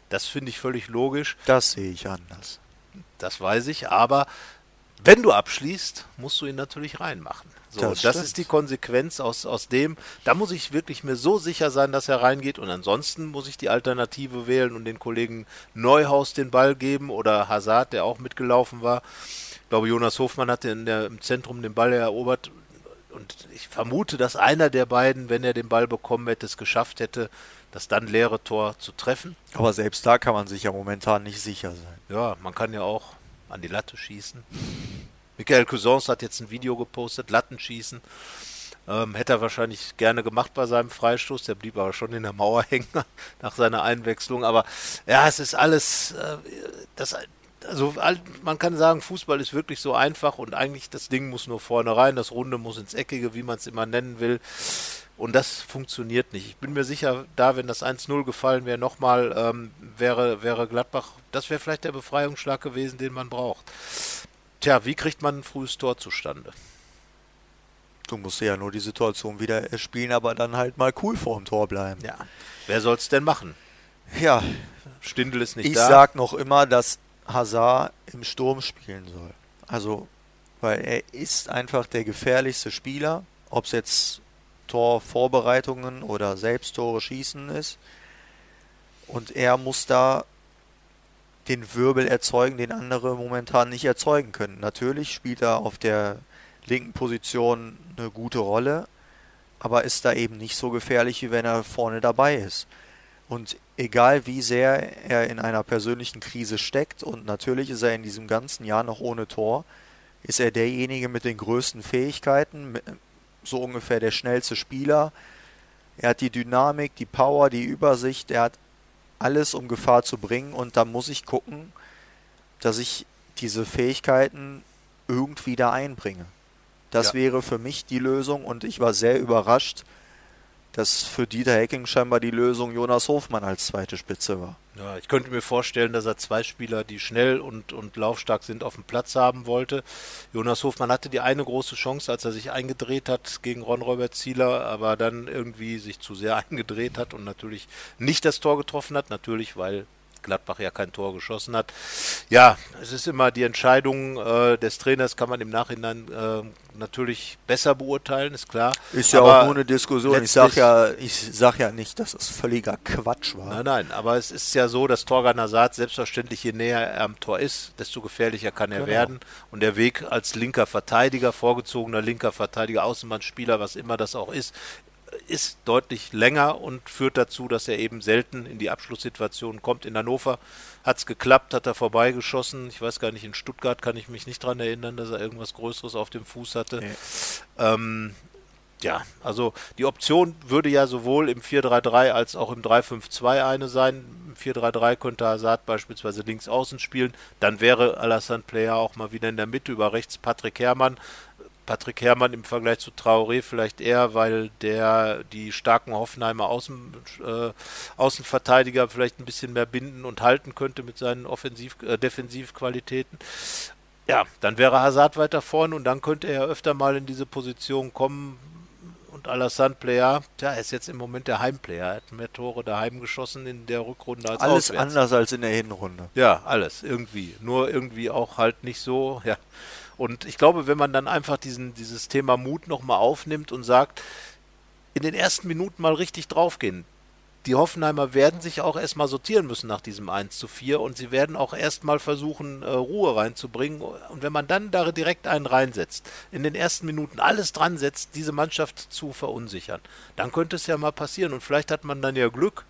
Das finde ich völlig logisch. Das sehe ich anders. Das weiß ich, aber wenn du abschließt, musst du ihn natürlich reinmachen. So, das, das ist die Konsequenz aus, aus dem. Da muss ich wirklich mir so sicher sein, dass er reingeht. Und ansonsten muss ich die Alternative wählen und den Kollegen Neuhaus den Ball geben oder Hazard, der auch mitgelaufen war. Ich glaube, Jonas Hofmann hatte in der, im Zentrum den Ball erobert. Und ich vermute, dass einer der beiden, wenn er den Ball bekommen hätte, es geschafft hätte, das dann leere Tor zu treffen. Aber selbst da kann man sich ja momentan nicht sicher sein. Ja, man kann ja auch an die Latte schießen. Michael Cousins hat jetzt ein Video gepostet, Lattenschießen. Ähm, hätte er wahrscheinlich gerne gemacht bei seinem Freistoß. Der blieb aber schon in der Mauer hängen nach seiner Einwechslung. Aber ja, es ist alles, äh, das, also man kann sagen, Fußball ist wirklich so einfach und eigentlich das Ding muss nur vorne rein, das Runde muss ins Eckige, wie man es immer nennen will. Und das funktioniert nicht. Ich bin mir sicher, da, wenn das 1-0 gefallen wäre, nochmal, ähm, wäre, wäre Gladbach, das wäre vielleicht der Befreiungsschlag gewesen, den man braucht. Tja, wie kriegt man ein frühes Tor zustande? Du musst ja nur die Situation wieder spielen, aber dann halt mal cool vorm Tor bleiben. Ja. Wer soll es denn machen? Ja. Stindel ist nicht ich da. Ich sag noch immer, dass Hazard im Sturm spielen soll. Also, weil er ist einfach der gefährlichste Spieler, ob es jetzt Torvorbereitungen oder Selbsttore schießen ist. Und er muss da den Wirbel erzeugen, den andere momentan nicht erzeugen können. Natürlich spielt er auf der linken Position eine gute Rolle, aber ist da eben nicht so gefährlich, wie wenn er vorne dabei ist. Und egal wie sehr er in einer persönlichen Krise steckt, und natürlich ist er in diesem ganzen Jahr noch ohne Tor, ist er derjenige mit den größten Fähigkeiten, so ungefähr der schnellste Spieler. Er hat die Dynamik, die Power, die Übersicht, er hat alles, um Gefahr zu bringen. Und da muss ich gucken, dass ich diese Fähigkeiten irgendwie da einbringe. Das ja. wäre für mich die Lösung und ich war sehr überrascht, dass für Dieter Hecking scheinbar die Lösung Jonas Hofmann als zweite Spitze war. Ja, ich könnte mir vorstellen, dass er zwei Spieler, die schnell und, und laufstark sind, auf dem Platz haben wollte. Jonas Hofmann hatte die eine große Chance, als er sich eingedreht hat gegen Ron-Robert Zieler, aber dann irgendwie sich zu sehr eingedreht hat und natürlich nicht das Tor getroffen hat. Natürlich, weil Gladbach ja kein Tor geschossen hat. Ja, es ist immer die Entscheidung äh, des Trainers, kann man im Nachhinein äh, natürlich besser beurteilen, ist klar. Ist ja aber auch nur eine Diskussion. Ich sage ja, ich sag ja nicht, dass es völliger Quatsch war. Nein, nein, aber es ist ja so, dass Torgan Hazard selbstverständlich, je näher er am Tor ist, desto gefährlicher kann er genau. werden. Und der Weg als linker Verteidiger, vorgezogener linker Verteidiger, Außenbahnspieler, was immer das auch ist, ist deutlich länger und führt dazu, dass er eben selten in die Abschlusssituation kommt. In Hannover hat es geklappt, hat er vorbeigeschossen. Ich weiß gar nicht, in Stuttgart kann ich mich nicht daran erinnern, dass er irgendwas Größeres auf dem Fuß hatte. Nee. Ähm, ja, also die Option würde ja sowohl im 4-3-3 als auch im 3-5-2 eine sein. Im 4-3-3 könnte Hazard beispielsweise links außen spielen. Dann wäre Alassane Player auch mal wieder in der Mitte über rechts Patrick Herrmann. Patrick Herrmann im Vergleich zu Traoré vielleicht eher, weil der die starken Hoffenheimer Außen, äh, Außenverteidiger vielleicht ein bisschen mehr binden und halten könnte mit seinen Offensiv, äh, Defensivqualitäten. Ja, dann wäre Hazard weiter vorne und dann könnte er öfter mal in diese Position kommen, und Alassane Player, ja, er ist jetzt im Moment der Heimplayer. Er hat mehr Tore daheim geschossen in der Rückrunde als Alles auswärts. anders als in der Hinrunde. Ja, alles, irgendwie. Nur irgendwie auch halt nicht so, ja. Und ich glaube, wenn man dann einfach diesen, dieses Thema Mut nochmal aufnimmt und sagt, in den ersten Minuten mal richtig draufgehen. Die Hoffenheimer werden sich auch erstmal sortieren müssen nach diesem 1 zu 4 und sie werden auch erstmal versuchen, äh, Ruhe reinzubringen. Und wenn man dann da direkt einen reinsetzt, in den ersten Minuten alles dran setzt, diese Mannschaft zu verunsichern, dann könnte es ja mal passieren. Und vielleicht hat man dann ja Glück.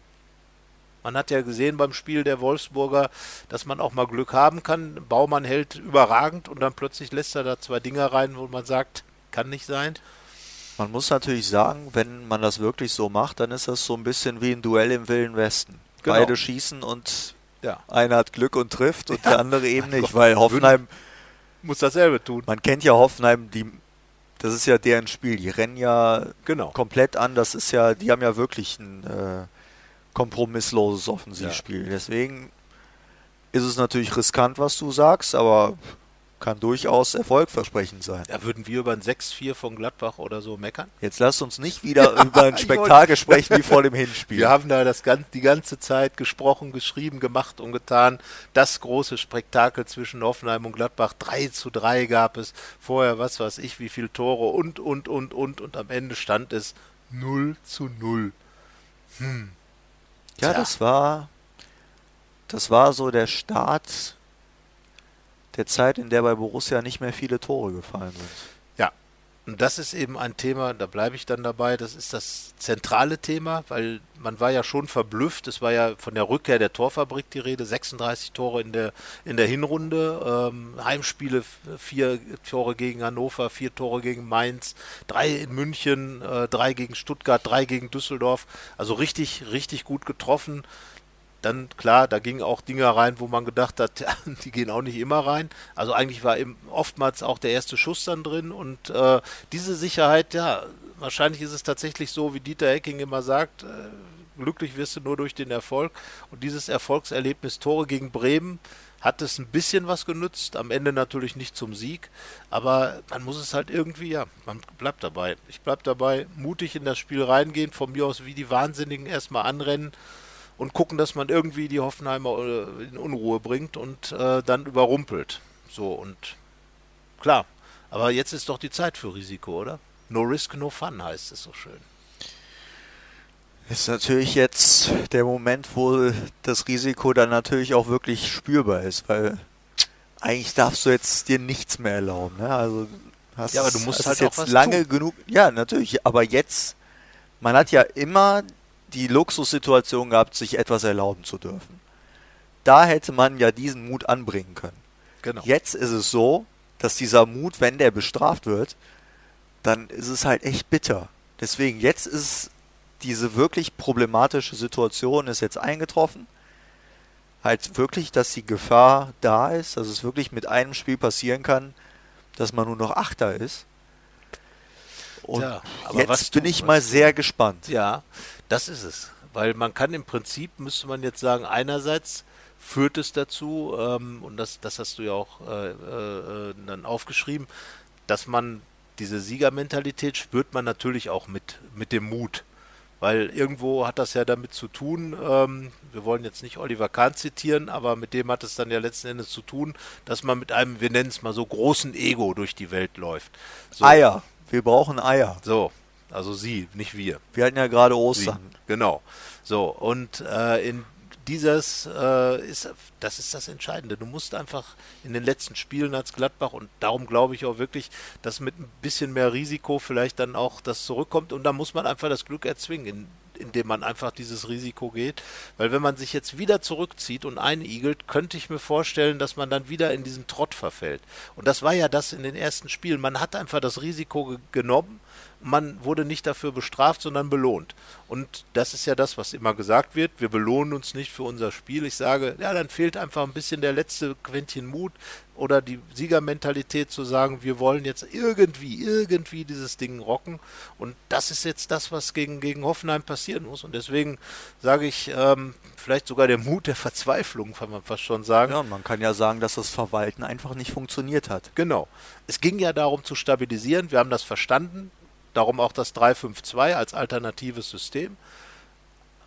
Man hat ja gesehen beim Spiel der Wolfsburger, dass man auch mal Glück haben kann. Baumann hält überragend und dann plötzlich lässt er da zwei Dinger rein, wo man sagt, kann nicht sein. Man muss natürlich sagen, wenn man das wirklich so macht, dann ist das so ein bisschen wie ein Duell im Wilden Westen. Genau. Beide schießen und Ja. einer hat Glück und trifft und Ja. der andere eben nicht, Gott. weil Hoffenheim, Muss dasselbe tun. man kennt ja Hoffenheim, die, das ist ja deren Spiel, die rennen ja Genau. komplett an, das ist ja, die haben ja wirklich ein äh, kompromissloses Offensivspiel. Deswegen ist es natürlich riskant, was du sagst, aber kann durchaus erfolgversprechend sein. Da würden wir über ein 6-4 von Gladbach oder so meckern. Jetzt lasst uns nicht wieder über ein Spektakel sprechen wie vor dem Hinspiel. Wir haben da das die ganze Zeit gesprochen, geschrieben, gemacht und getan. Das große Spektakel zwischen Hoffenheim und Gladbach. 3 zu 3 gab es. Vorher, was weiß ich, wie viele Tore und, und, und, und. Und am Ende stand es 0 zu 0. Ja, Tja. das war, das war so der Start der Zeit, in der bei Borussia nicht mehr viele Tore gefallen sind. Und das ist eben ein Thema, da bleibe ich dann dabei, das ist das zentrale Thema, weil man war ja schon verblüfft, es war ja von der Rückkehr der Torfabrik die Rede, 36 Tore in der, in der Hinrunde, ähm, Heimspiele, vier Tore gegen Hannover, vier Tore gegen Mainz, drei in München, äh, drei gegen Stuttgart, drei gegen Düsseldorf, also richtig, richtig gut getroffen dann klar, da gingen auch Dinge rein, wo man gedacht hat, die gehen auch nicht immer rein. Also eigentlich war eben oftmals auch der erste Schuss dann drin und äh, diese Sicherheit, ja, wahrscheinlich ist es tatsächlich so, wie Dieter Hecking immer sagt, äh, glücklich wirst du nur durch den Erfolg und dieses Erfolgserlebnis Tore gegen Bremen hat es ein bisschen was genützt, am Ende natürlich nicht zum Sieg, aber man muss es halt irgendwie, ja, man bleibt dabei. Ich bleib dabei, mutig in das Spiel reingehen, von mir aus wie die Wahnsinnigen erstmal anrennen und gucken, dass man irgendwie die Hoffenheimer äh, in Unruhe bringt und äh, dann überrumpelt. So und klar, aber jetzt ist doch die Zeit für Risiko, oder? No risk, no fun heißt es so schön. Ist natürlich jetzt der Moment, wo das Risiko dann natürlich auch wirklich spürbar ist, weil eigentlich darfst du jetzt dir nichts mehr erlauben. Ne? Also hast, Ja, aber du musst hast halt jetzt lange tun. genug. Ja, natürlich. Aber jetzt, man hat ja immer die Luxussituation gehabt, sich etwas erlauben zu dürfen. Da hätte man ja diesen Mut anbringen können. Genau. Jetzt ist es so, dass dieser Mut, wenn der bestraft wird, dann ist es halt echt bitter. Deswegen, jetzt ist diese wirklich problematische Situation ist jetzt eingetroffen. Halt wirklich, dass die Gefahr da ist, dass es wirklich mit einem Spiel passieren kann, dass man nur noch Achter ist. Und was jetzt bin ich mal sehr gespannt. Ja, das ist es. Weil man kann im Prinzip, müsste man jetzt sagen, einerseits führt es dazu, ähm, und das, das hast du ja auch äh, äh, dann aufgeschrieben, dass man diese Siegermentalität spürt man natürlich auch mit, mit dem Mut. Weil irgendwo hat das ja damit zu tun, ähm, wir wollen jetzt nicht Oliver Kahn zitieren, aber mit dem hat es dann ja letzten Endes zu tun, dass man mit einem, wir nennen es mal so, großen Ego durch die Welt läuft. So, Eier. Wir brauchen Eier. So, also sie, nicht wir. Wir hatten ja gerade Sie. Ostern. Genau. So, und äh, in dieses äh, ist, das ist das Entscheidende. Du musst einfach in den letzten Spielen als Gladbach und darum glaube ich auch wirklich, dass mit ein bisschen mehr Risiko vielleicht dann auch das zurückkommt und da muss man einfach das Glück erzwingen, in, indem man einfach dieses Risiko geht. Weil wenn man sich jetzt wieder zurückzieht und einigelt, könnte ich mir vorstellen, dass man dann wieder in diesen Trott verfällt. Und das war ja das in den ersten Spielen. Man hat einfach das Risiko ge genommen man wurde nicht dafür bestraft, sondern belohnt. Und das ist ja das, was immer gesagt wird. Wir belohnen uns nicht für unser Spiel. Ich sage, ja, dann fehlt einfach ein bisschen der letzte Quäntchen Mut oder die Siegermentalität zu sagen, wir wollen jetzt irgendwie, irgendwie dieses Ding rocken. Und das ist jetzt das, was gegen, gegen Hoffenheim passieren muss. Und deswegen sage ich, ähm, vielleicht sogar der Mut der Verzweiflung, kann man fast schon sagen. Ja, und man kann ja sagen, dass das Verwalten einfach nicht funktioniert hat. Genau. Es ging ja darum zu stabilisieren. Wir haben das verstanden. Darum auch das 3-5-2 als alternatives System.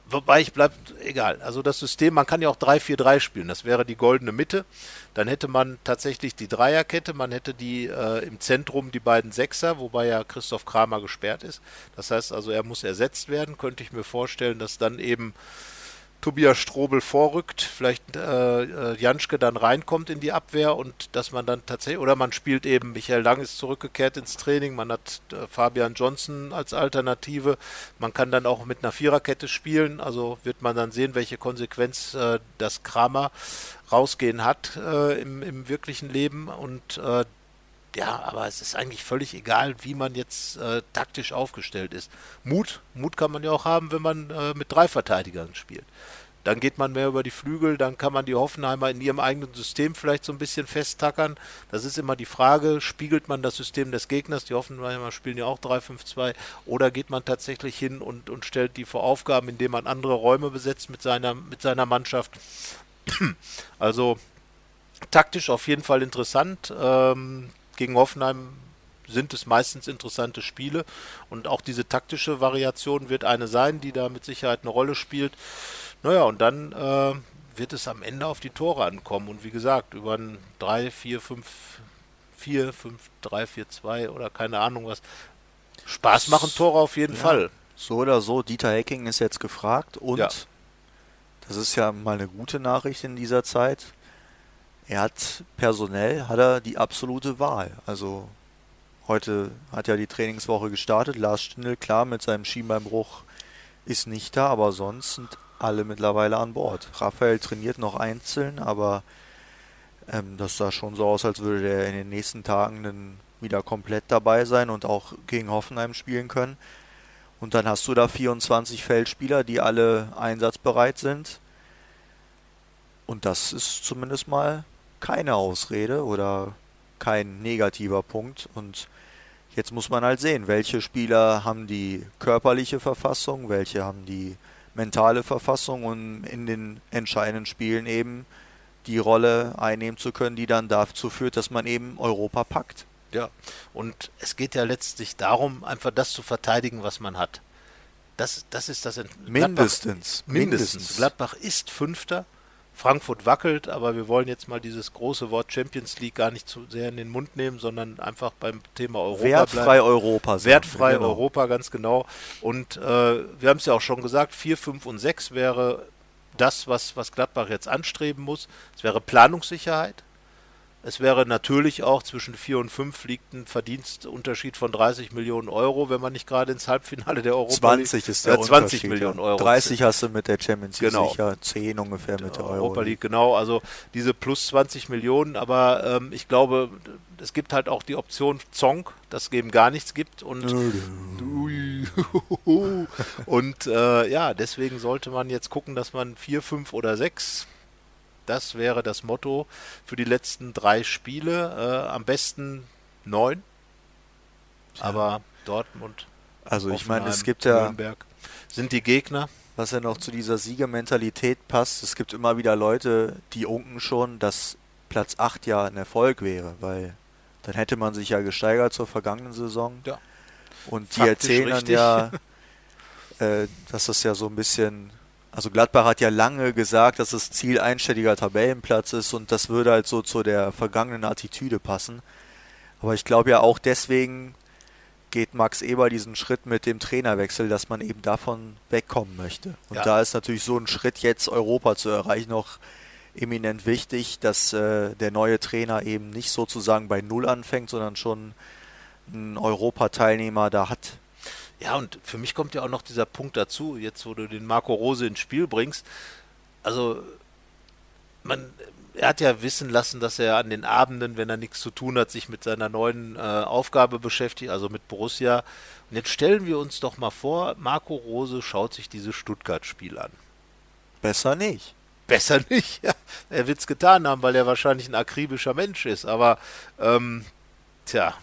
Wobei ich bleibt egal. Also das System, man kann ja auch 3-4-3 spielen. Das wäre die goldene Mitte. Dann hätte man tatsächlich die Dreierkette. Man hätte die äh, im Zentrum die beiden Sechser, wobei ja Christoph Kramer gesperrt ist. Das heißt also, er muss ersetzt werden. Könnte ich mir vorstellen, dass dann eben Tobias Strobel vorrückt, vielleicht äh, äh, Janschke dann reinkommt in die Abwehr und dass man dann tatsächlich, oder man spielt eben, Michael Lang ist zurückgekehrt ins Training, man hat äh, Fabian Johnson als Alternative, man kann dann auch mit einer Viererkette spielen, also wird man dann sehen, welche Konsequenz äh, das Kramer rausgehen hat äh, im, im wirklichen Leben und äh, ja, aber es ist eigentlich völlig egal, wie man jetzt äh, taktisch aufgestellt ist. Mut, Mut kann man ja auch haben, wenn man äh, mit drei Verteidigern spielt. Dann geht man mehr über die Flügel, dann kann man die Hoffenheimer in ihrem eigenen System vielleicht so ein bisschen festtackern. Das ist immer die Frage, spiegelt man das System des Gegners, die Hoffenheimer spielen ja auch 3-5-2, oder geht man tatsächlich hin und, und stellt die vor Aufgaben, indem man andere Räume besetzt mit seiner, mit seiner Mannschaft. Also taktisch auf jeden Fall interessant. Ähm, gegen Hoffenheim sind es meistens interessante Spiele und auch diese taktische Variation wird eine sein, die da mit Sicherheit eine Rolle spielt. Naja, und dann äh, wird es am Ende auf die Tore ankommen und wie gesagt, über ein 3, 4, 5, 4, 5, 3, 4, 2 oder keine Ahnung was. Spaß machen Tore auf jeden ja, Fall. So oder so, Dieter Hecking ist jetzt gefragt und ja. das ist ja mal eine gute Nachricht in dieser Zeit er hat personell hat er die absolute Wahl. Also heute hat ja die Trainingswoche gestartet. Lars Stindl, klar, mit seinem Schienbeinbruch ist nicht da, aber sonst sind alle mittlerweile an Bord. Raphael trainiert noch einzeln, aber ähm, das sah schon so aus, als würde er in den nächsten Tagen dann wieder komplett dabei sein und auch gegen Hoffenheim spielen können. Und dann hast du da 24 Feldspieler, die alle einsatzbereit sind. Und das ist zumindest mal keine Ausrede oder kein negativer Punkt. Und jetzt muss man halt sehen, welche Spieler haben die körperliche Verfassung, welche haben die mentale Verfassung, um in den entscheidenden Spielen eben die Rolle einnehmen zu können, die dann dazu führt, dass man eben Europa packt. Ja, und es geht ja letztlich darum, einfach das zu verteidigen, was man hat. Das, das ist das. Mindestens. mindestens. Mindestens. Gladbach ist Fünfter Frankfurt wackelt, aber wir wollen jetzt mal dieses große Wort Champions League gar nicht zu sehr in den Mund nehmen, sondern einfach beim Thema Europa Wertfrei bleiben. Europa. Sagen. Wertfrei genau. Europa, ganz genau. Und äh, wir haben es ja auch schon gesagt, 4, 5 und 6 wäre das, was, was Gladbach jetzt anstreben muss. Es wäre Planungssicherheit. Es wäre natürlich auch zwischen 4 und 5 liegt ein Verdienstunterschied von 30 Millionen Euro, wenn man nicht gerade ins Halbfinale der Europa 20 League, ist der äh, 20 Millionen Euro. 30 hast du mit der Champions League genau. sicher, 10 ungefähr mit der Europa League. Genau, also diese plus 20 Millionen, aber ähm, ich glaube, es gibt halt auch die Option Zong, das eben gar nichts gibt und und äh, ja, deswegen sollte man jetzt gucken, dass man 4, 5 oder 6 das wäre das Motto für die letzten drei Spiele. Äh, am besten neun. Ja. Aber Dortmund. Also ich meine, es gibt ja Nürnberg sind die Gegner. Was ja noch zu dieser Siegermentalität passt, es gibt immer wieder Leute, die unken schon, dass Platz 8 ja ein Erfolg wäre, weil dann hätte man sich ja gesteigert zur vergangenen Saison. Ja. Und die Faktisch erzählen dann ja, äh, dass das ja so ein bisschen also Gladbach hat ja lange gesagt, dass das Ziel einstelliger Tabellenplatz ist und das würde halt so zu der vergangenen Attitüde passen. Aber ich glaube ja auch deswegen geht Max Eber diesen Schritt mit dem Trainerwechsel, dass man eben davon wegkommen möchte. Und ja. da ist natürlich so ein Schritt jetzt Europa zu erreichen noch eminent wichtig, dass äh, der neue Trainer eben nicht sozusagen bei Null anfängt, sondern schon einen Europateilnehmer da hat, ja, und für mich kommt ja auch noch dieser Punkt dazu, jetzt wo du den Marco Rose ins Spiel bringst. Also, man, er hat ja wissen lassen, dass er an den Abenden, wenn er nichts zu tun hat, sich mit seiner neuen äh, Aufgabe beschäftigt, also mit Borussia. Und jetzt stellen wir uns doch mal vor, Marco Rose schaut sich dieses Stuttgart-Spiel an. Besser nicht. Besser nicht, ja. Er wird es getan haben, weil er wahrscheinlich ein akribischer Mensch ist. Aber, ähm, tja,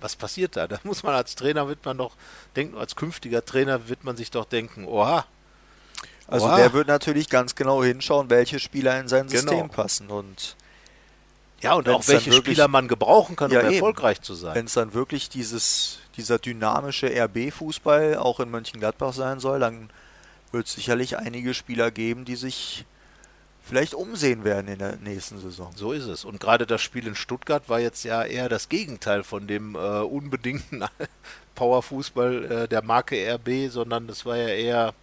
was passiert da? Da muss man als Trainer, wird man doch denken, als künftiger Trainer wird man sich doch denken, oha. Also oha. der wird natürlich ganz genau hinschauen, welche Spieler in sein System genau. passen und Ja, und auch welche wirklich, Spieler man gebrauchen kann, ja, um eben. erfolgreich zu sein. Wenn es dann wirklich dieses, dieser dynamische RB-Fußball auch in Mönchengladbach sein soll, dann wird es sicherlich einige Spieler geben, die sich vielleicht umsehen werden in der nächsten Saison. So ist es. Und gerade das Spiel in Stuttgart war jetzt ja eher das Gegenteil von dem äh, unbedingten Powerfußball äh, der Marke RB, sondern das war ja eher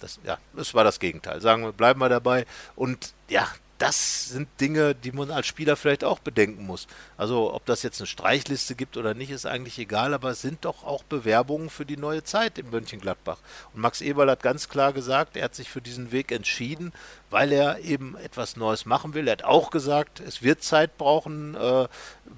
das, ja, das war das Gegenteil. Sagen wir, bleiben wir dabei. Und ja, das sind Dinge, die man als Spieler vielleicht auch bedenken muss. Also ob das jetzt eine Streichliste gibt oder nicht, ist eigentlich egal, aber es sind doch auch Bewerbungen für die neue Zeit in Mönchengladbach. Und Max Eberl hat ganz klar gesagt, er hat sich für diesen Weg entschieden, weil er eben etwas Neues machen will. Er hat auch gesagt, es wird Zeit brauchen, äh,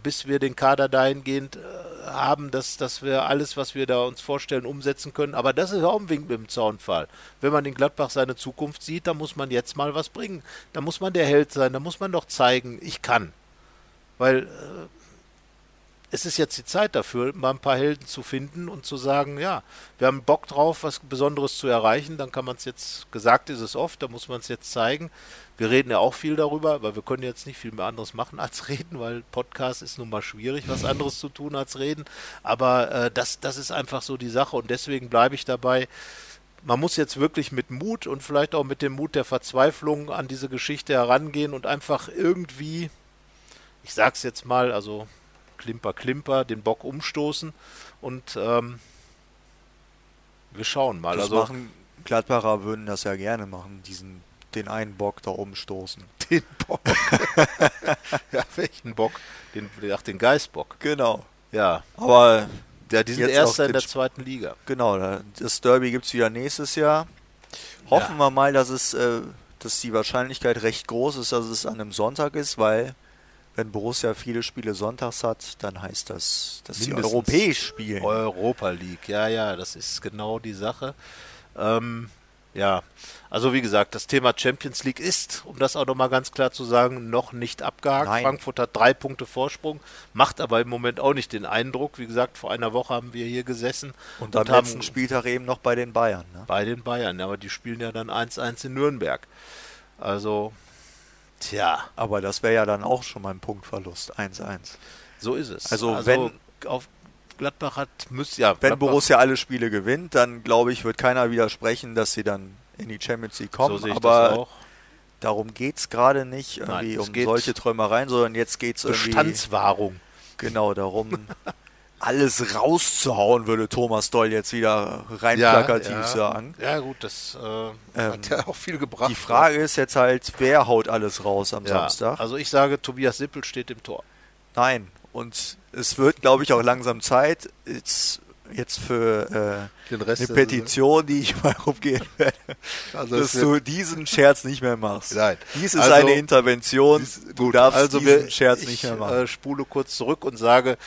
bis wir den Kader dahingehend äh, haben, dass, dass wir alles, was wir da uns vorstellen, umsetzen können. Aber das ist auch ein Wink mit dem Zaunfall. Wenn man in Gladbach seine Zukunft sieht, dann muss man jetzt mal was bringen. Da muss man der Held sein, da muss man doch zeigen, ich kann. Weil äh, es ist jetzt die Zeit dafür, mal ein paar Helden zu finden und zu sagen, ja, wir haben Bock drauf, was Besonderes zu erreichen, dann kann man es jetzt, gesagt ist es oft, da muss man es jetzt zeigen. Wir reden ja auch viel darüber, weil wir können jetzt nicht viel mehr anderes machen als reden, weil Podcast ist nun mal schwierig, was anderes zu tun als reden. Aber äh, das, das ist einfach so die Sache und deswegen bleibe ich dabei. Man muss jetzt wirklich mit Mut und vielleicht auch mit dem Mut der Verzweiflung an diese Geschichte herangehen und einfach irgendwie, ich sag's jetzt mal, also Klimper, Klimper, den Bock umstoßen und ähm, wir schauen mal. Das also machen Gladbacher würden das ja gerne machen, diesen den einen Bock da umstoßen. Den Bock. ja, welchen Bock? Den, ach, den Geistbock. Genau. Ja. Aber ja, die sind Erster in der zweiten Liga. Genau, das Derby gibt es wieder nächstes Jahr. Hoffen ja. wir mal, dass es, äh, dass die Wahrscheinlichkeit recht groß ist, dass es an einem Sonntag ist, weil wenn Borussia viele Spiele sonntags hat, dann heißt das, dass sie europäisch spielen. Europa League, ja, ja, das ist genau die Sache. Ähm, ja, also wie gesagt, das Thema Champions League ist, um das auch nochmal ganz klar zu sagen, noch nicht abgehakt. Nein. Frankfurt hat drei Punkte Vorsprung, macht aber im Moment auch nicht den Eindruck. Wie gesagt, vor einer Woche haben wir hier gesessen. Und, und am haben, letzten Spieltag eben noch bei den Bayern. Ne? Bei den Bayern, aber die spielen ja dann 1-1 in Nürnberg. Also Tja. Aber das wäre ja dann auch schon mal ein Punktverlust. 1-1. So ist es. Also, also wenn auf Gladbach hat, müsste ja. Wenn Gladbach Borussia alle Spiele gewinnt, dann glaube ich, wird keiner widersprechen, dass sie dann in die Champions League kommen. So aber darum geht es gerade nicht irgendwie Nein, um solche Träumereien, sondern jetzt geht es irgendwie. Bestandswahrung. Genau, darum alles rauszuhauen, würde Thomas Doll jetzt wieder rein ja, plakativ ja. sagen. Ja, gut, das äh, ähm, hat ja auch viel gebracht. Die Frage ist jetzt halt, wer haut alles raus am ja, Samstag? Also ich sage, Tobias Sippel steht im Tor. Nein, und es wird, glaube ich, auch langsam Zeit, jetzt, jetzt für äh, eine Petition, die ich mal rumgehen werde, also dass du diesen Scherz nicht mehr machst. Nein. Dies ist also, eine Intervention, du darfst also diesen wir, Scherz nicht mehr machen. Ich äh, spule kurz zurück und sage,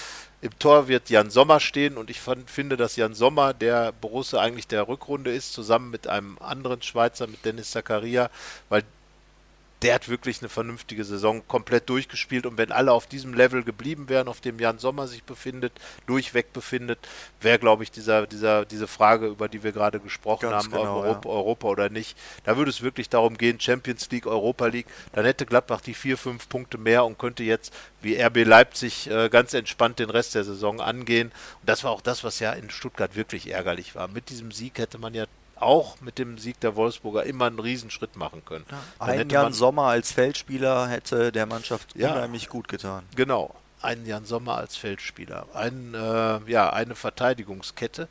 im Tor wird Jan Sommer stehen und ich fand, finde, dass Jan Sommer, der Borussia eigentlich der Rückrunde ist, zusammen mit einem anderen Schweizer, mit Dennis Zakaria, weil der hat wirklich eine vernünftige Saison komplett durchgespielt und wenn alle auf diesem Level geblieben wären, auf dem Jan Sommer sich befindet, durchweg befindet, wäre, glaube ich, dieser, dieser, diese Frage, über die wir gerade gesprochen Ganz haben, genau, Europa, ja. Europa, oder nicht, da würde es wirklich darum gehen, Champions League, Europa League, dann hätte Gladbach die vier, fünf Punkte mehr und könnte jetzt wie RB Leipzig äh, ganz entspannt den Rest der Saison angehen. Und das war auch das, was ja in Stuttgart wirklich ärgerlich war. Mit diesem Sieg hätte man ja auch mit dem Sieg der Wolfsburger immer einen Riesenschritt machen können. Ja, ein Jan Sommer als Feldspieler hätte der Mannschaft ja, unheimlich gut getan. Genau, einen Jan Sommer als Feldspieler, ein, äh, ja, eine Verteidigungskette.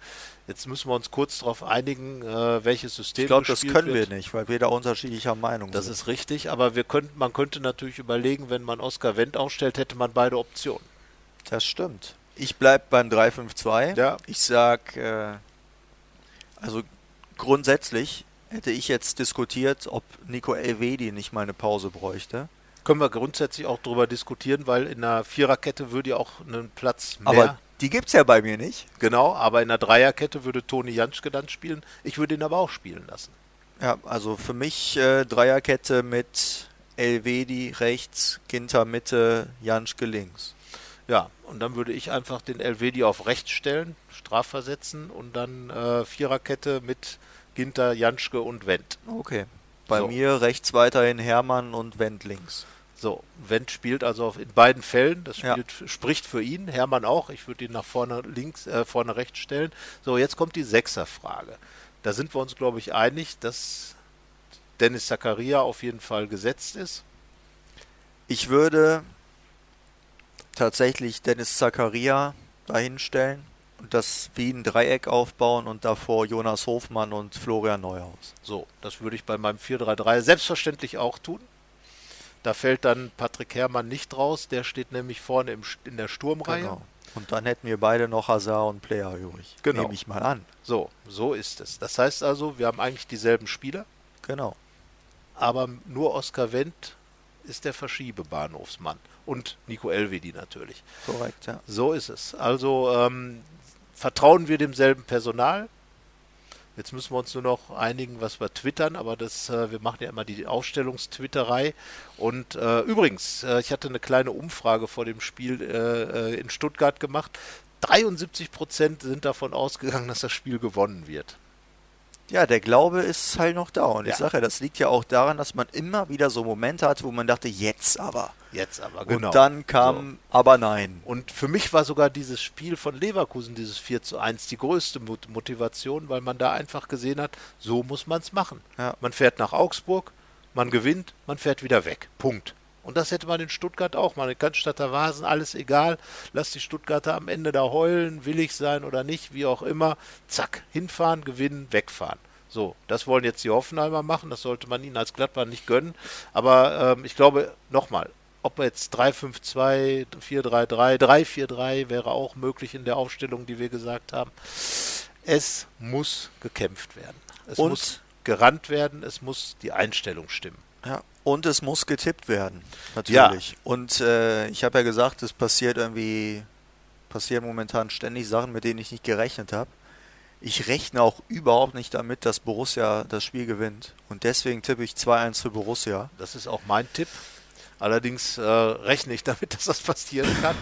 Jetzt müssen wir uns kurz darauf einigen, äh, welches System. Ich glaube, das können wird. wir nicht, weil wir da unterschiedlicher Meinung das sind. Das ist richtig, aber wir könnt, man könnte natürlich überlegen, wenn man Oskar Wendt aufstellt, hätte man beide Optionen. Das stimmt. Ich bleibe beim 3-5-2. Ja. Ich sag, äh, also grundsätzlich hätte ich jetzt diskutiert, ob Nico Elvedi nicht mal eine Pause bräuchte. Können wir grundsätzlich auch darüber diskutieren, weil in einer Viererkette würde ja auch einen Platz mehr. Aber die gibt es ja bei mir nicht. Genau, aber in einer Dreierkette würde Toni Janschke dann spielen. Ich würde ihn aber auch spielen lassen. Ja, also für mich äh, Dreierkette mit Elvedi rechts, Ginter Mitte, Janschke links. Ja, und dann würde ich einfach den Elvedi auf rechts stellen, strafversetzen und dann äh, Viererkette mit Ginter, Janschke und Wendt. Okay. Bei so. mir rechts weiterhin Hermann und Wendt links. So, Wendt spielt also auf, in beiden Fällen. Das Ja. spielt, spricht für ihn. Hermann auch. Ich würde ihn nach vorne links, äh, vorne rechts stellen. So, jetzt kommt die Sechserfrage. Da sind wir uns, glaube ich, einig, dass Dennis Zakaria auf jeden Fall gesetzt ist. Ich würde tatsächlich Dennis Zakaria dahinstellen das wie ein Dreieck aufbauen und davor Jonas Hofmann und Florian Neuhaus. So, das würde ich bei meinem 4-3-3 selbstverständlich auch tun. Da fällt dann Patrick Herrmann nicht raus. Der steht nämlich vorne im, in der Sturmreihe. Genau. Und dann hätten wir beide noch Hazard und Player übrig. Genau. Nehme ich mal an. So, so ist es. Das heißt also, wir haben eigentlich dieselben Spieler, Genau. aber nur Oskar Wendt ist der Verschiebebahnhofsmann. Und Nico Elvedi natürlich. Korrekt, ja. So ist es. Also ähm, vertrauen wir demselben Personal. Jetzt müssen wir uns nur noch einigen, was wir twittern, aber das, äh, wir machen ja immer die Aufstellungstwitterei. Und äh, übrigens, äh, ich hatte eine kleine Umfrage vor dem Spiel äh, äh, in Stuttgart gemacht. 73 Prozent sind davon ausgegangen, dass das Spiel gewonnen wird. Ja, der Glaube ist halt noch da. Und Ja. ich sage ja, das liegt ja auch daran, dass man immer wieder so Momente hat, wo man dachte, jetzt aber. Jetzt aber, Und dann kam aber nein. Und für mich war sogar dieses Spiel von Leverkusen, dieses 4 zu 1, die größte Mot Motivation, weil man da einfach gesehen hat, so muss man es machen. Ja. Man fährt nach Augsburg, man gewinnt, man fährt wieder weg. Punkt. Und das hätte man in Stuttgart auch mal. In Cannstatter Vasen, alles egal. Lass die Stuttgarter am Ende da heulen, willig sein oder nicht, wie auch immer. Zack, hinfahren, gewinnen, wegfahren. So, das wollen jetzt die Hoffenheimer machen. Das sollte man ihnen als Gladbach nicht gönnen. Aber ähm, ich glaube, nochmal, ob jetzt 3-5-2, 4-3-3, 3-4-3 wäre auch möglich in der Aufstellung, die wir gesagt haben. Es muss gekämpft werden. Es Und- muss gerannt werden. Es muss die Einstellung stimmen. Ja. Und es muss getippt werden, natürlich. Und äh, ich habe ja gesagt, es passiert irgendwie, passieren momentan ständig Sachen, mit denen ich nicht gerechnet habe. Ich rechne auch überhaupt nicht damit, dass Borussia das Spiel gewinnt. Und deswegen tippe ich 2-1 für Borussia. Das ist auch mein Tipp. Allerdings äh, rechne ich damit, dass das passieren kann.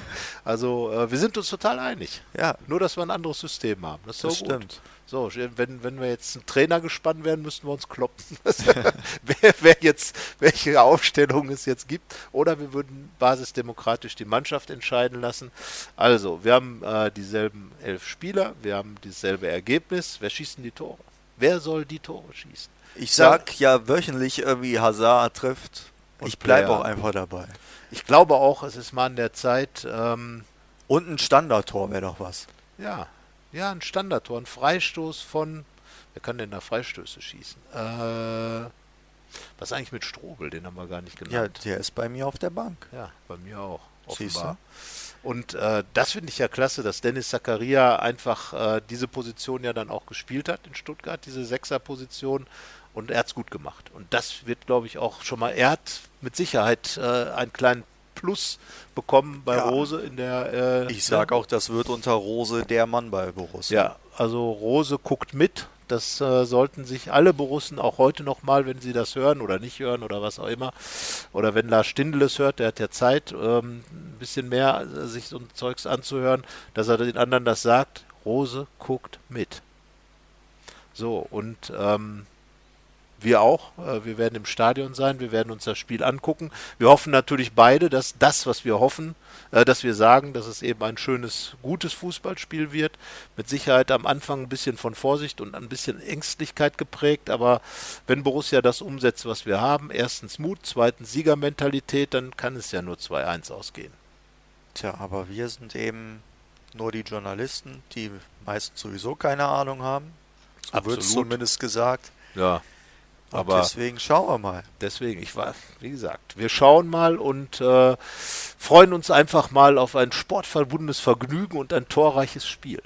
Also äh, wir sind uns total einig. Ja, Nur, dass wir ein anderes System haben. Das ist das stimmt. So, wenn, wenn wir jetzt ein Trainer gespannt werden, müssten wir uns kloppen. wer, wer jetzt, welche Aufstellung es jetzt gibt. Oder wir würden basisdemokratisch die Mannschaft entscheiden lassen. Also, wir haben äh, dieselben elf Spieler, wir haben dasselbe Ergebnis. Wer schießt denn die Tore? Wer soll die Tore schießen? Ich sag ja wöchentlich irgendwie Hazard trifft. Ich bleibe auch einfach dabei. Ich glaube auch, es ist mal an der Zeit, ähm, Und ein Standardtor wäre doch was. ja, ja, ein Standardtor, ein Freistoß von, wer kann denn da Freistöße schießen? Äh, was eigentlich mit Strobel, den haben wir gar nicht Ja, genannt. der ist bei mir auf der Bank. Ja, bei mir auch, offenbar. Und äh, das finde ich ja klasse, dass Dennis Zakaria einfach äh, diese Position ja dann auch gespielt hat in Stuttgart, diese Sechser-Position. Und er hat es gut gemacht. Und das wird, glaube ich, auch schon mal, er hat mit Sicherheit äh, einen kleinen Plus bekommen bei Ja. Rose in der. Äh, Ich sag auch, das wird unter Rose der Mann bei Borussia. Ja, also Rose guckt mit. Das äh, sollten sich alle Borussen auch heute nochmal, wenn sie das hören oder nicht hören oder was auch immer, oder wenn Lars Stindl es hört, der hat ja Zeit, ähm, ein bisschen mehr äh, sich so ein Zeugs anzuhören, dass er den anderen das sagt. Rose guckt mit. So, und ähm, wir auch. Äh, wir werden im Stadion sein, wir werden uns das Spiel angucken. Wir hoffen natürlich beide, dass das, was wir hoffen, äh, dass wir sagen, dass es eben ein schönes, gutes Fußballspiel wird. Mit Sicherheit am Anfang ein bisschen von Vorsicht und ein bisschen Ängstlichkeit geprägt, aber wenn Borussia das umsetzt, was wir haben, erstens Mut, zweitens Siegermentalität, dann kann es ja nur 2-1 ausgehen. Tja, aber wir sind eben nur die Journalisten, die meistens sowieso keine Ahnung haben. So wird zumindest gesagt. Ja. Und Aber deswegen schauen wir mal. deswegen, ich war, wie gesagt, wir schauen mal und äh, freuen uns einfach mal auf ein sportverbundenes Vergnügen und ein torreiches Spiel.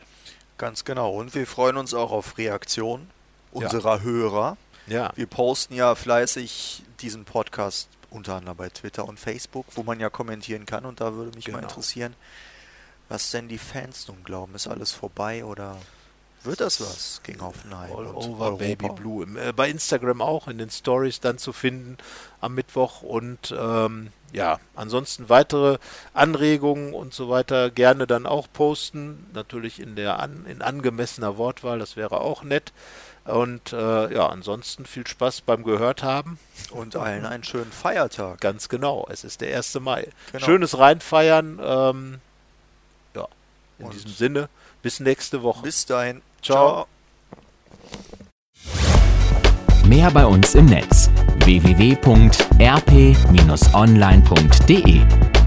Ganz genau. Und wir freuen uns auch auf Reaktionen unserer Hörer. Ja. Wir posten ja fleißig diesen Podcast unter anderem bei Twitter und Facebook, wo man ja kommentieren kann. Und da würde mich mal Genau. interessieren, was denn die Fans nun glauben. Ist alles vorbei oder wird das was gegen Hoffenheim. All over Europa. Baby Blue. Äh, bei Instagram auch in den Stories dann zu finden am Mittwoch. Und ähm, ja, ansonsten weitere Anregungen und so weiter gerne dann auch posten. Natürlich in der an, in angemessener Wortwahl, das wäre auch nett. Und äh, ja, ansonsten viel Spaß beim Gehört haben. Und allen einen schönen Feiertag. Ganz genau, es ist der 1. Mai. Genau. Schönes Reinfeiern. Ähm, ja, in Und diesem Sinne, bis nächste Woche. Bis dahin. Ciao. Mehr bei uns im Netz www.rp-online.de